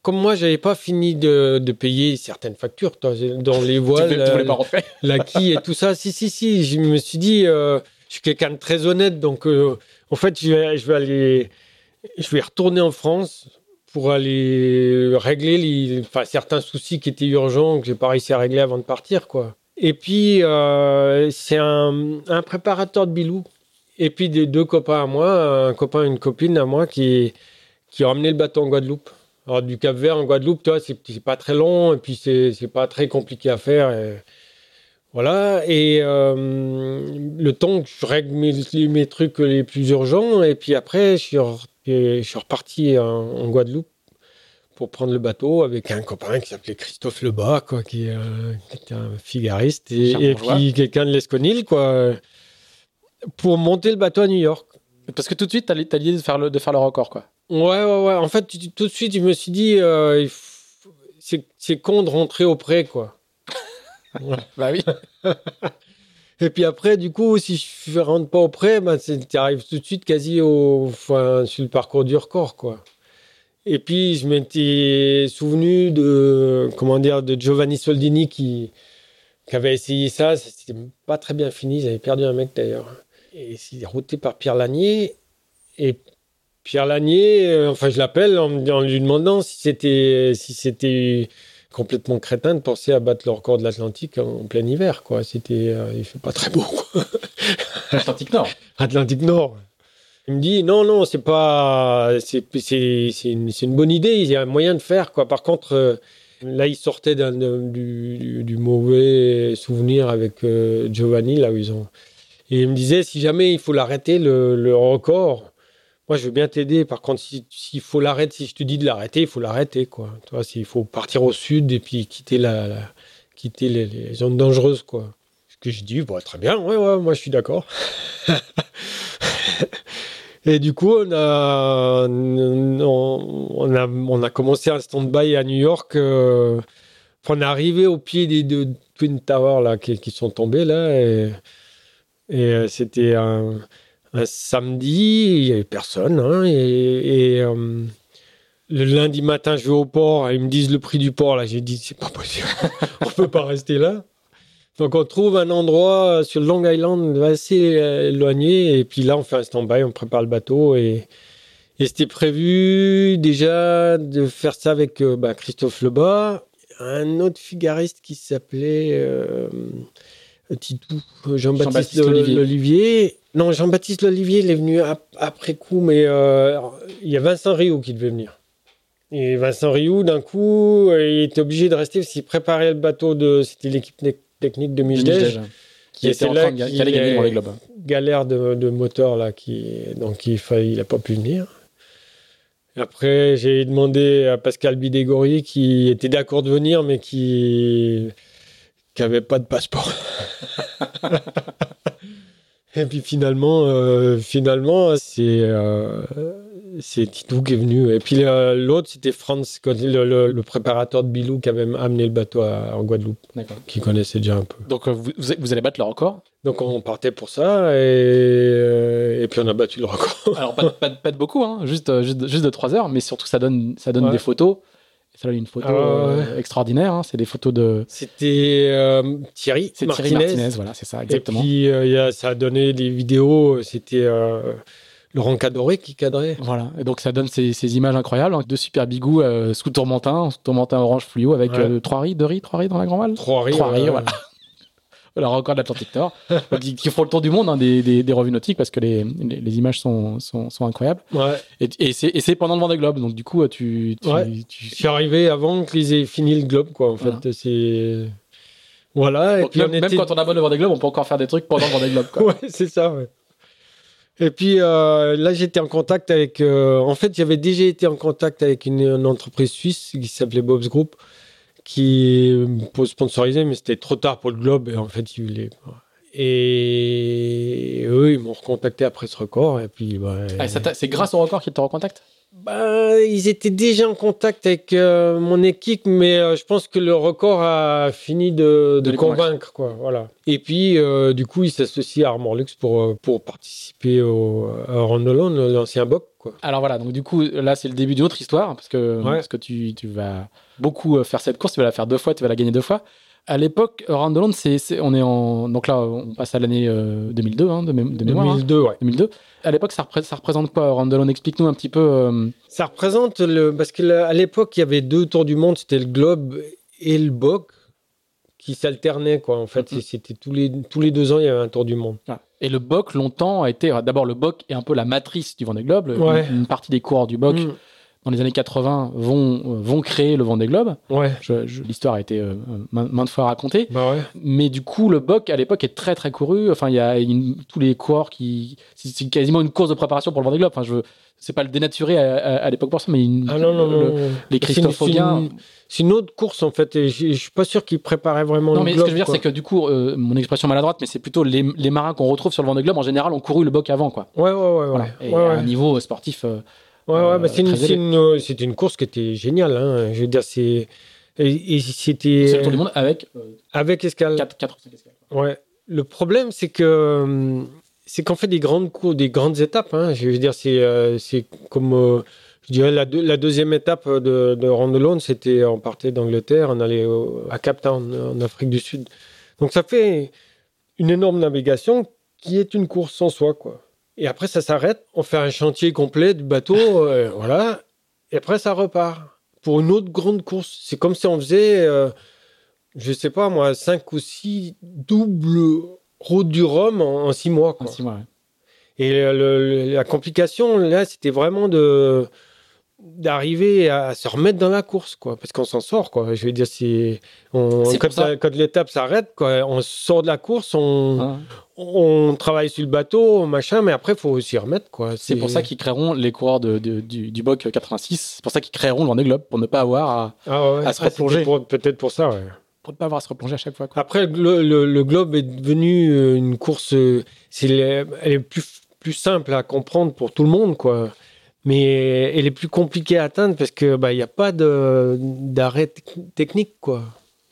comme moi, j'avais pas fini de, payer certaines factures dans les voiles, tu, voulais pas la quille et tout ça. Si, si, si, je me suis dit, je suis quelqu'un de très honnête, donc en fait, je vais, je vais aller, je vais retourner en France pour aller régler certains soucis qui étaient urgents que j'ai pas réussi à régler avant de partir, quoi. Et puis, euh, c'est un, préparateur de bilou. et puis des deux copains à moi, un copain et une copine à moi qui, qui ont amené le bateau en Guadeloupe. Alors, du Cap Vert en Guadeloupe, toi, c'est pas très long et puis c'est pas très compliqué à faire. voilà. Et euh, le temps que je règle mes, mes trucs les plus urgents, et puis après, je suis, et je suis reparti en, en Guadeloupe pour prendre le bateau avec un copain qui s'appelait Christophe Lebas, quoi, qui, euh, qui était un figariste, et, puis quelqu'un de l'Esconil, quoi, pour monter le bateau à New York. Parce que tout de suite, t'as t'as l'idée de faire le, de faire le record, quoi. Ouais, ouais, ouais. En fait, tu- tout de suite, je me suis dit, euh, c'est con de rentrer au pré, quoi. Bah oui. Et puis après, du coup, si je ne rentre pas au pré, ben, tu arrives tout de suite quasi au, enfin, sur le parcours du record, quoi. Et puis, je m'étais souvenu de, comment dire, de Giovanni Soldini qui, avait essayé ça. C'était pas très bien fini. Ils avaient perdu un mec d'ailleurs. Et c'est routé par Pierre Lanier. Et Pierre Lanier, euh, enfin, je l'appelle en, en lui demandant si c'était, si c'était complètement crétin de penser à battre le record de l'Atlantique en, plein hiver, quoi. C'était, euh, il fait pas très beau. Atlantique Nord. Atlantique Nord. Il me dit non, non, c'est pas, c'est, c'est, c'est une, c'est une bonne idée. Il y a un moyen de faire, quoi. Par contre, euh, là, il sortait d'un, d'un- du, du- du mauvais souvenir avec euh, Giovanni, là où ils ont. Et il me disait si jamais il faut l'arrêter le, le record. Moi, je veux bien t'aider. Par contre, si- s'il faut l'arrêter, si je te dis de l'arrêter, il faut l'arrêter, quoi. Tu vois, s'il faut partir au sud et puis quitter la, quitter les, zones dangereuses, quoi. Ce que je dis, bon, très bien, ouais, ouais, moi, je suis d'accord. Et du coup, on a, on, a, on a commencé un stand-by à New York. euh, on est arrivé au pied des deux Twin Towers là, qui, sont tombés. Là, et et, euh, c'était un, un samedi, il n'y avait personne. hein, et et, euh, le lundi matin, je vais au port, et ils me disent le prix du port. Là, j'ai dit, c'est pas possible, on peut pas rester là. Donc on trouve un endroit sur Long Island assez euh, éloigné et puis là on fait un stand-by, on prépare le bateau et, et c'était prévu déjà de faire ça avec euh, bah, Christophe Lebas, un autre figariste qui s'appelait euh, Titou, Jean-Baptiste. Olivier. Non, Jean-Baptiste Olivier, il est venu ap- après coup, mais euh, il y a Vincent Rioux qui devait venir. Et Vincent Rioux, d'un coup, euh, il était obligé de rester parce qu'il préparait le bateau de. C'était l'équipe te- technique de Mijdej. Qui Et était c'est en là train de ga- qui allait qu'il gagner est- le Vendée Globe. galère de, de moteur là qui donc il fa- il a pas pu venir. Après j'ai demandé à Pascal Bidégory qui était d'accord de venir mais qui qui avait pas de passeport. Et puis finalement euh, finalement c'est euh, c'est Titou qui est venu et puis euh, l'autre c'était Franz le, le- le préparateur de Bilou qui avait amené le bateau à- en Guadeloupe D'accord. qui connaissait déjà un peu. Donc euh, vous, allez battre le record? Donc on partait pour ça et, et puis on a battu le record. Alors pas, de- pas, de- pas de beaucoup, hein, juste, juste, de- juste de 3 heures, mais surtout ça donne, ça donne Ouais. des photos. Ça donne une photo Ah euh, extraordinaire. hein, C'est des photos de. C'était euh, Thierry C'est Martinez. Thierry Martinez, voilà, c'est ça, exactement. Et puis euh, il y a- ça a donné des vidéos. C'était euh, Laurent Cadoré qui cadrait. Voilà, et donc ça donne ces, ces images incroyables, hein, deux super bigous euh, sous tourmentin, sous tourmentin orange fluo avec Ouais. euh, trois riz, deux riz, trois riz dans la grand-malle. Trois rires. Trois euh, voilà. Le record de l'Atlantique qui, qui font le tour du monde hein, des, des, des revues nautiques parce que les, les, les images sont, sont, sont incroyables. ouais. Et, et c'est pendant le Vendée Globe, donc du coup, tu. tu, Ouais. tu- Je suis arrivé avant qu'ils aient fini le globe, quoi. En fait, Voilà. c'est voilà. Et donc puis même, on même était- quand on abonne le Vendée Globe, on peut encore faire des trucs pendant le Vendée Globe. Quoi. Ouais, c'est ça, ouais. Et puis euh, là, j'étais en contact avec. euh, en fait, j'avais déjà été en contact avec une, une entreprise suisse qui s'appelait Bob's Group, qui pour sponsoriser, mais c'était trop tard pour le Globe. Et en fait, pas. Et eux, ils m'ont recontacté après ce record. Et puis, bah, Ah, c'est grâce au record qu'ils te recontactent? Bah, ils étaient déjà en contact avec euh, mon équipe, mais euh, je pense que le record a fini de, De de les convaincre. quoi. Voilà. Et puis, euh, du coup, ils s'associent à Armor Lux pour, pour participer au, à Rondolon, l'ancien BOC, quoi. Alors voilà, donc du coup, là, c'est le début d'une autre histoire, parce que, Ouais. parce que tu, tu vas beaucoup faire cette course, tu vas la faire deux fois, tu vas la gagner deux fois. À l'époque, c'est, c'est- on est en. Donc là, on passe à l'année euh, 2002, hein, de, mé- de mémoire. hein. 2002, ouais. 2002. À l'époque, ça, repré- ça représente quoi, Randolland Explique-nous un petit peu. euh, Ça représente le. Parce qu'à l'époque, il y avait deux tours du monde, c'était le Globe et le BOC qui s'alternaient, quoi. En fait, Mhm. c'était tous les, tous les deux ans, il y avait un tour du monde. Ah. Et le BOC, longtemps, a été. D'abord, le BOC est un peu la matrice du Vendée Globe. Une, partie des coureurs du BOC, Mm. Dans les années 80, vont, euh, vont créer le Vendée Globe. Ouais. L'histoire a été euh, main- maintes fois racontée. Bah ouais. Mais du coup, le BOC, à l'époque, est très, très couru. Enfin, il y a une- tous les coureurs qui. C'est quasiment une course de préparation pour le Vendée Globe. Enfin, je c'est pas le dénaturer à, à- à l'époque pour ça, mais une- Ah non, non, le- non. les Christophe c'est une- autre course en fait, et je suis pas sûr qu'ils préparaient vraiment Non, le mais ce que je veux dire, c'est que du coup, euh, mon expression maladroite, mais c'est plutôt les, les marins qu'on retrouve sur le Vendée Globe, en général, ont couru le BOC avant, quoi. Ouais, ouais, ouais. Voilà. ouais. Et ouais, à ouais. un niveau sportif. euh, Ouais, ouais, euh, bah, c'est une, très c'est une, c'est une course qui était géniale. Hein. Je veux dire, c'est. Et, et c'était. c'est le tour du monde avec euh, Avec escale. 4, 4 ou 5 escales. Ouais. Le problème, c'est que. hum, C'est qu'on fait des grandes cours, des grandes étapes. Hein. Je veux dire, c'est euh, comme. euh, je dirais la, deux- la deuxième étape de, de Rondelone, c'était on partait d'Angleterre, on allait au- à Cape Town, en Afrique du Sud. Donc ça fait une énorme navigation qui est une course en soi, quoi. Et après, ça s'arrête, on fait un chantier complet du bateau, euh, voilà. Et après, ça repart pour une autre grande course. C'est comme si on faisait, euh, je sais pas moi, cinq ou six doubles routes du Rhum en, en six mois, quoi. Ah, six mois, ouais. Et le- le- la complication, là, c'était vraiment de d'arriver à se remettre dans la course, quoi, parce qu'on s'en sort, quoi. Je veux dire, on- C'est quand, ça. quand l'étape s'arrête, quoi, on sort de la course, on, on travaille sur le bateau, machin, mais après, faut s'y remettre, quoi. C'est pour ça qu'ils créeront les coureurs de, de- du, du BOC 86. C'est pour ça qu'ils créeront le Globe, pour ne pas avoir à, Ah ouais, à se ah, replonger. Peut-être pour ça, ouais. pour ne pas avoir à se replonger à chaque fois. quoi. Après, le, le- le globe est devenu euh, une course. euh, C'est les- elle est plus, plus simple à comprendre pour tout le monde, quoi. Mais elle est plus compliquée à atteindre parce que bah il y a pas de d'arrêt tec- technique, quoi.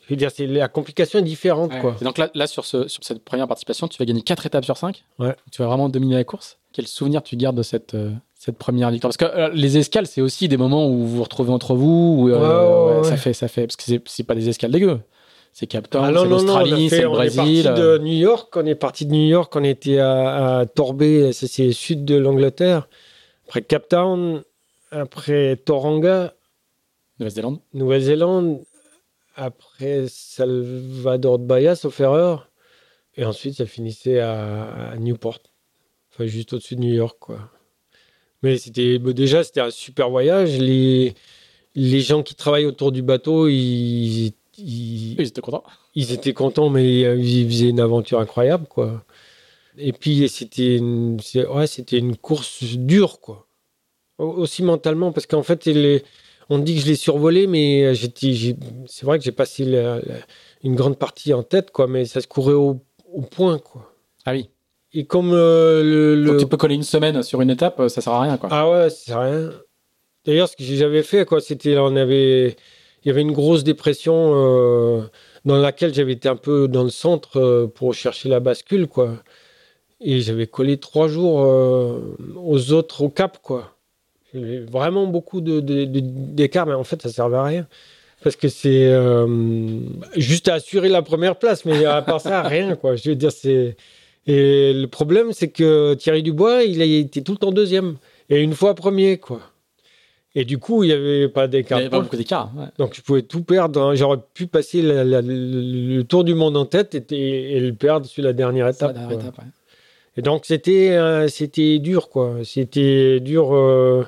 Je veux dire, c'est la complication est différente, quoi. Et donc là, là sur, ce, sur cette première participation, tu vas gagner 4 étapes sur 5. Ouais. Tu vas vraiment dominer la course. Quel souvenir tu gardes de cette, euh, cette première victoire? Parce que euh, les escales, c'est aussi des moments où vous vous retrouvez entre vous. Où, euh, Ouais, ouais, ouais, Ça fait, ça fait, parce que c'est- c'est pas des escales dégueu. C'est Cape Town, Ah c'est l'Australie, fait- c'est le on est parti Brésil. de euh, New York. On est parti de New York. On était à, à Torbay, c'est sud de l'Angleterre. Après Cape Town, après Toranga, Nouvelle-Zélande. Nouvelle-Zélande, après Salvador de Bahia, sauf erreur. Et ensuite, ça finissait à, à Newport. Enfin, juste au-dessus de New York, quoi. Mais c'était bah, déjà, c'était un super voyage. Les, les gens qui travaillent autour du bateau, ils, ils, Ils étaient contents. ils étaient contents, mais euh, ils faisaient une aventure incroyable, quoi. Et puis, c'était une, ouais, c'était une course dure, quoi. Au- Aussi mentalement, parce qu'en fait, on dit que je l'ai survolé, mais j'étais, c'est vrai que j'ai passé la- la- une grande partie en tête, quoi, mais ça se courait au, au point, quoi. Ah oui. Et comme euh, le, le- Donc tu peux coller une semaine sur une étape, euh, ça sert à rien. Quoi. ah ouais, c'est rien. D'ailleurs, ce que j'avais fait, quoi, c'était on avait, il y avait une grosse dépression euh, dans laquelle j'avais été un peu dans le centre euh, pour chercher la bascule, quoi. Et j'avais collé trois jours euh, aux autres au cap, quoi. J'avais vraiment beaucoup de, de- de- d'écart, mais en fait, ça servait à rien. Parce que c'est euh, juste à assurer la première place, mais à part ça, rien, quoi. Je veux dire, c'est. Et le problème, c'est que Thierry Dubois, il a été tout le temps deuxième. Et une fois premier, quoi. Et du coup, il n'y avait pas Il d'écart. n'y avait pas beaucoup d'écart. ouais. Donc, je pouvais tout perdre. hein. J'aurais pu passer la- la- le, tour du monde en tête et, et le perdre sur la dernière C'est la étape. dernière étape, ouais. Et donc, c'était euh, c'était dur, quoi. C'était dur. euh,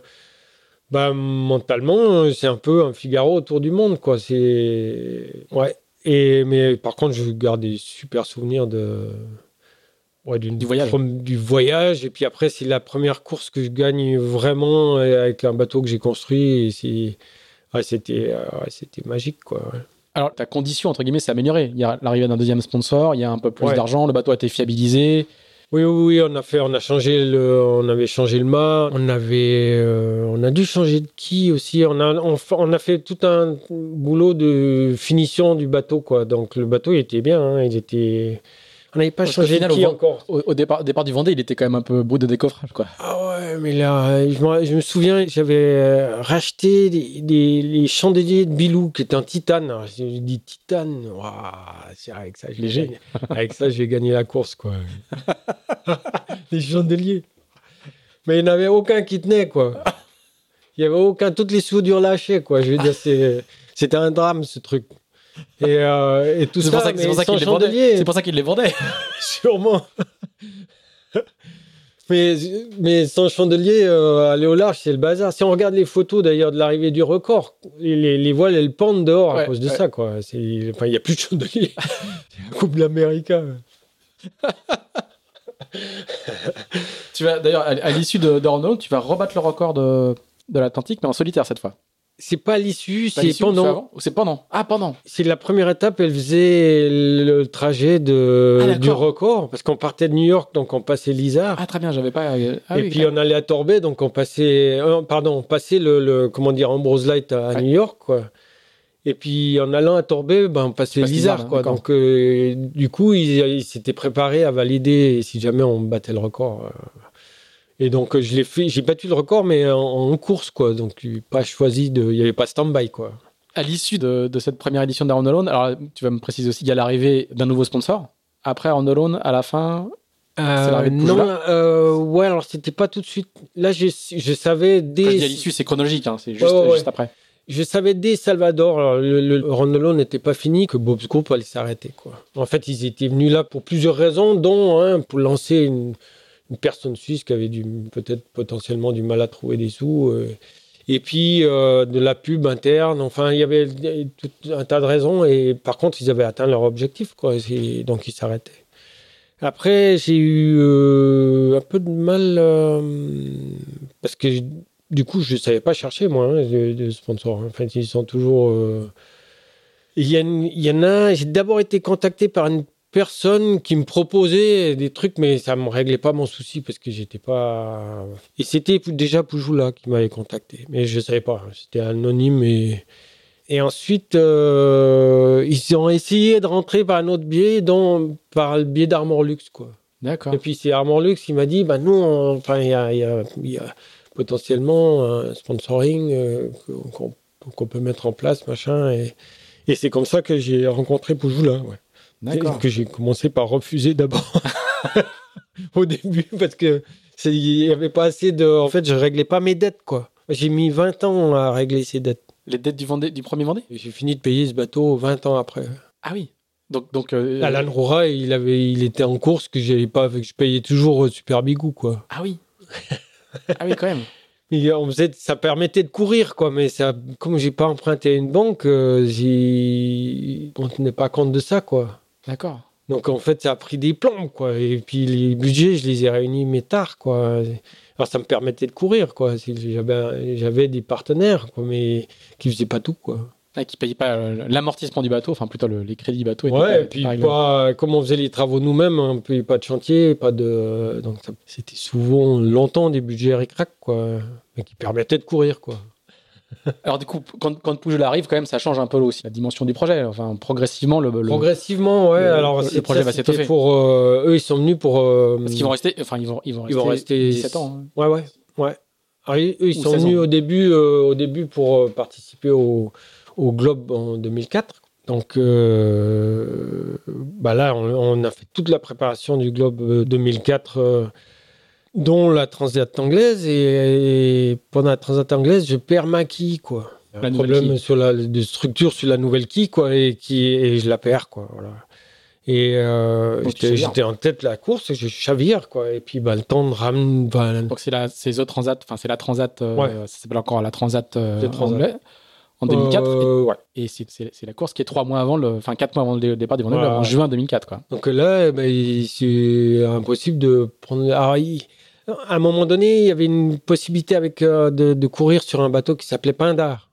bah, mentalement, euh, c'est un peu un Figaro autour du monde, quoi. C'est. Ouais. Et, mais par contre, je garde des super souvenirs de. Ouais, Du voyage. Du voyage. Et puis après, c'est la première course que je gagne vraiment avec un bateau que j'ai construit. Et c'est. Ouais, c'était ouais, c'était magique, quoi. ouais. Alors, ta condition, entre guillemets, s'est améliorée. Il y a l'arrivée d'un deuxième sponsor, il y a un peu plus d'argent, le bateau a été fiabilisé. Oui, oui, on a fait, on a changé le, on avait changé le mât, on avait, euh, on a dû changer de quille aussi. On a, on a fait tout un boulot de finition du bateau, quoi. Donc le bateau, il était bien, hein, il était. On n'avait pas Parce changé final, au encore. Au, au départ, départ du Vendée, il était quand même un peu brut de décoffrage, quoi. Ah ouais, mais là, je me, je me souviens, j'avais euh, racheté les chandeliers de Bilou qui étaient en titane. J'ai dit titane, c'est avec ça, je vais Léger. gagner. Avec ça, je vais gagner la course, quoi. les chandeliers. Mais il n'y en avait aucun qui tenait, quoi. Il n'y avait aucun, toutes les soudures lâchées, quoi. Je veux dire, c'était un drame, ce truc. Et, euh, et tout C'est ça, ça, c'est pour ça sans qu'il les vendait. C'est pour ça qu'il les vendait. Sûrement. Mais, mais sans chandelier, euh, aller au large, c'est le bazar. Si on regarde les photos d'ailleurs de l'arrivée du record, les, les voiles, elles pendent dehors à cause de ouais. ça. Quoi. Enfin, il n'y a plus de chandelier. Coupe l'Amérique. Tu vas d'ailleurs à, à l'issue Ronaldo, tu vas rebattre le record de, de l'Atlantique, mais en solitaire cette fois. C'est pas l'issue, c'est pendant. c'est pendant Ah, pendant. C'est la première étape, elle faisait le trajet de, Ah, du record, parce qu'on partait de New York, donc on passait l'Isard. Ah, très bien, j'avais pas. Ah, et oui, puis on allait à Torbay, donc on passait, euh, pardon, on passait le, le- comment dire, Ambrose Light à, Ouais. New York, quoi. Et puis en allant à Torbay, ben, on passait l'Isard, quoi. Donc euh, du coup, ils ils s'étaient préparés à valider si jamais on battait le record. euh. Et donc euh, je l'ai fait, j'ai battu le record, mais en, en course, quoi. Donc pas choisi de, il y avait pas stand-by, quoi. à l'issue de, de cette première édition d'Aaron Alone, alors tu vas me préciser aussi, il y a l'arrivée d'un nouveau sponsor. Après Aaron Alone, à la fin, de non, euh, ouais, alors c'était pas tout de suite. Là, je, je savais quand je dis à dès, l'issue, c'est chronologique, hein, c'est juste, ouais. après. je savais dès Salvador, alors, le, le Ronaldo n'était pas fini, que Bob's Group allait s'arrêter, quoi. En fait, ils étaient venus là pour plusieurs raisons, dont hein, pour lancer une, une personne suisse qui avait peut-être potentiellement du mal à trouver des sous. euh, et puis euh, de la pub interne, enfin il y avait tout un tas de raisons et par contre ils avaient atteint leur objectif quoi, donc ils s'arrêtaient. Après j'ai eu euh, un peu de mal parce que du coup je ne savais pas chercher moi hein, de, sponsors. En fait ils sont toujours. il y en a. J'ai d'abord été contacté par une personne qui me proposait des trucs, mais ça me réglait pas mon souci parce que j'étais pas. Et c'était déjà Poujoula qui m'avait contacté, mais je savais pas. C'était anonyme et. Et ensuite, euh, ils ont essayé de rentrer par un autre biais, dont par le biais d'Armor Luxe, quoi. D'accord. Et puis c'est Armor Luxe qui m'a dit, bah nous, enfin il y a, il y a- il y a potentiellement un sponsoring euh, qu'on qu'on peut mettre en place, machin. Et, et c'est comme ça que j'ai rencontré Poujoula, ouais. D'accord. Que j'ai commencé par refuser d'abord au début parce que il n'y avait pas assez de. En fait, je réglais pas mes dettes, quoi. J'ai mis 20 ans à régler ces dettes. Les dettes du, Vendée, du premier Vendée? J'ai fini de payer ce bateau 20 ans après. Ah oui. Donc, donc euh, Alan Roura, il, avait, il était en course que, j'avais pas, que je payais toujours Super Bigou, quoi. Ah oui. ah oui, quand même. Et on faisait, ça permettait de courir, quoi. Mais ça, comme j'ai pas emprunté à une banque, euh, on tenait pas compte de ça, quoi. D'accord. Donc en fait, ça a pris des plombs, quoi. Et puis les budgets, je les ai réunis mais tard, quoi. Alors ça me permettait de courir, quoi. Si J'avais, des partenaires, quoi, mais qui faisaient pas tout, quoi. Ah, qui ne payent pas euh, l'amortissement du bateau, enfin plutôt le- les crédits du bateau. étaient Ouais, pas- et puis pas comme on faisait les travaux nous-mêmes, on ne payait pas de chantier, pas de, donc c'était souvent longtemps des budgets ric-rac, quoi, mais qui permettaient de courir, quoi. Alors du coup, quand, quand Pujol arrive, quand même, ça change un peu aussi la dimension du projet. Enfin, progressivement, le, le- Progressivement, ouais. le- alors le projet va s'étoffer. Pour euh, eux, ils sont venus pour. euh, parce qu'ils vont rester, enfin, ils vont, ils vont rester, Ils vont rester 17 ans. hein. Ouais, ouais, ouais. Alors, eux, ils Ou sont 16 venus ans. au début, euh, au début pour euh, participer au, au Globe en 2004. Donc euh, bah là, on, on a fait toute la préparation du Globe euh, 2004, euh, dont la Transat anglaise. Et, et pendant la Transat anglaise, je perds ma quille, quoi. La un problème quille. sur la de structure sur la nouvelle quille, quoi, et, qui, et je la perds, quoi. Voilà. Et euh, j'étais en tête de la course et je chavire, quoi. Et puis, bah, le temps de ramener. bah, Donc c'est la, c'est The Transat, enfin c'est la Transat, euh, Ouais. ça s'appelle encore la Transat, euh, The Transat. anglais, en 2004. Euh, ouais. Et, et c'est, c'est- c'est la course qui est trois mois avant le, enfin quatre mois avant le départ du Vendée en juin 2004, quoi. Donc là, il- c'est impossible de prendre. Alors, il- à un moment donné, il y avait une possibilité avec euh, de, courir sur un bateau qui s'appelait Pindar.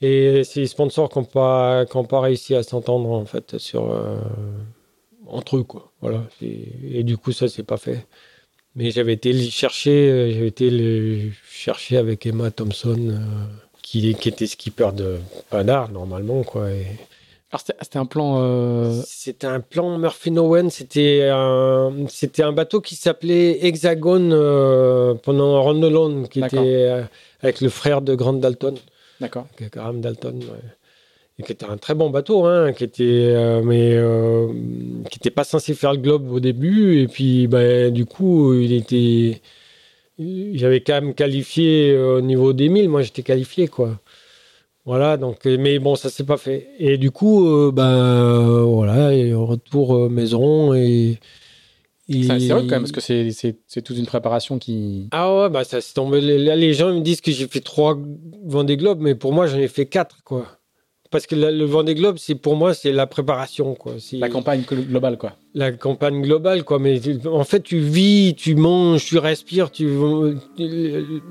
Et c'est les sponsors qui n'ont pas, qui ont pas réussi à s'entendre en fait sur euh, entre eux. Voilà. Et, du coup, ça s'est pas fait. Mais j'avais été chercher, euh, j'avais été chercher avec Emma Thompson, euh, qui, était skipper de Pindar normalement quoi. C'était, un plan, euh, c'était un plan Murphy Owen. C'était un, c'était un bateau qui s'appelait Hexagon euh, pendant Ron qui était euh, avec le frère de Grant Dalton, d'accord. Graham Dalton, ouais. et qui était un très bon bateau, hein, qui était, euh, mais euh, qui n'était pas censé faire le globe au début. Et puis, ben, du coup, il était, j'avais quand même qualifié au niveau des 1000. Moi, j'étais qualifié, quoi. Voilà, donc, euh, mais bon, ça s'est pas fait. Et du coup, euh, ben, voilà, et retour euh, maison et, C'est vrai quand même, parce que c'est toute une préparation qui. Ah ouais, bah ça c'est tombé. Là, les gens me disent que j'ai fait trois Vendée Globe, mais pour moi, j'en ai fait quatre, quoi. Parce que le Vendée Globe, c'est pour moi, c'est la préparation, quoi. La campagne globale, quoi. La campagne globale, quoi. Mais en fait, tu vis, tu manges, tu respires, tu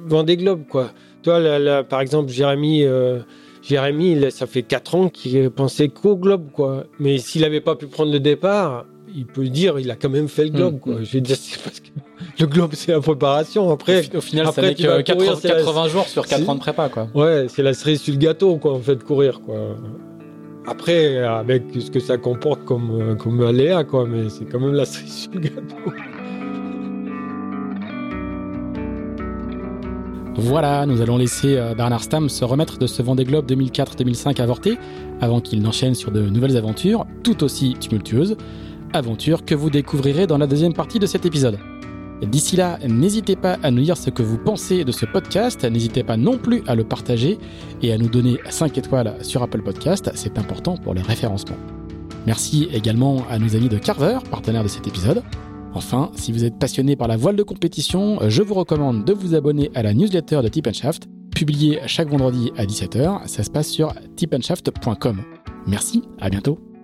Vendée Globe, quoi. Toi, là, par exemple, Jérémy. Euh, Jérémy, ça fait quatre ans qu'il pensait qu'au globe, quoi. Mais s'il n'avait pas pu prendre le départ, il peut dire, il a quand même fait le globe. Quoi. Mm. Je dire, c'est parce que le globe, c'est la préparation. Après, au final, ça n'est que 80, jours sur 4 ans de prépa. Quoi. Ouais, c'est la cerise sur le gâteau, quoi, en fait, courir. Quoi. Après, avec ce que ça comporte comme, euh, comme aléa, quoi, mais c'est quand même la cerise sur le gâteau. Voilà, nous allons laisser euh, Bernard Stam se remettre de ce Vendée Globe 2004-2005 avorté avant qu'il n'enchaîne sur de nouvelles aventures tout aussi tumultueuses aventure que vous découvrirez dans la deuxième partie de cet épisode. D'ici là, n'hésitez pas à nous dire ce que vous pensez de ce podcast, n'hésitez pas non plus à le partager et à nous donner 5 étoiles sur Apple Podcast, c'est important pour le référencement. Merci également à nos amis de Carver, partenaires de cet épisode. Enfin, si vous êtes passionné par la voile de compétition, je vous recommande de vous abonner à la newsletter de Tip Shaft, publiée chaque vendredi à 17h. Ça se passe sur tipandshaft.com. Merci, à bientôt.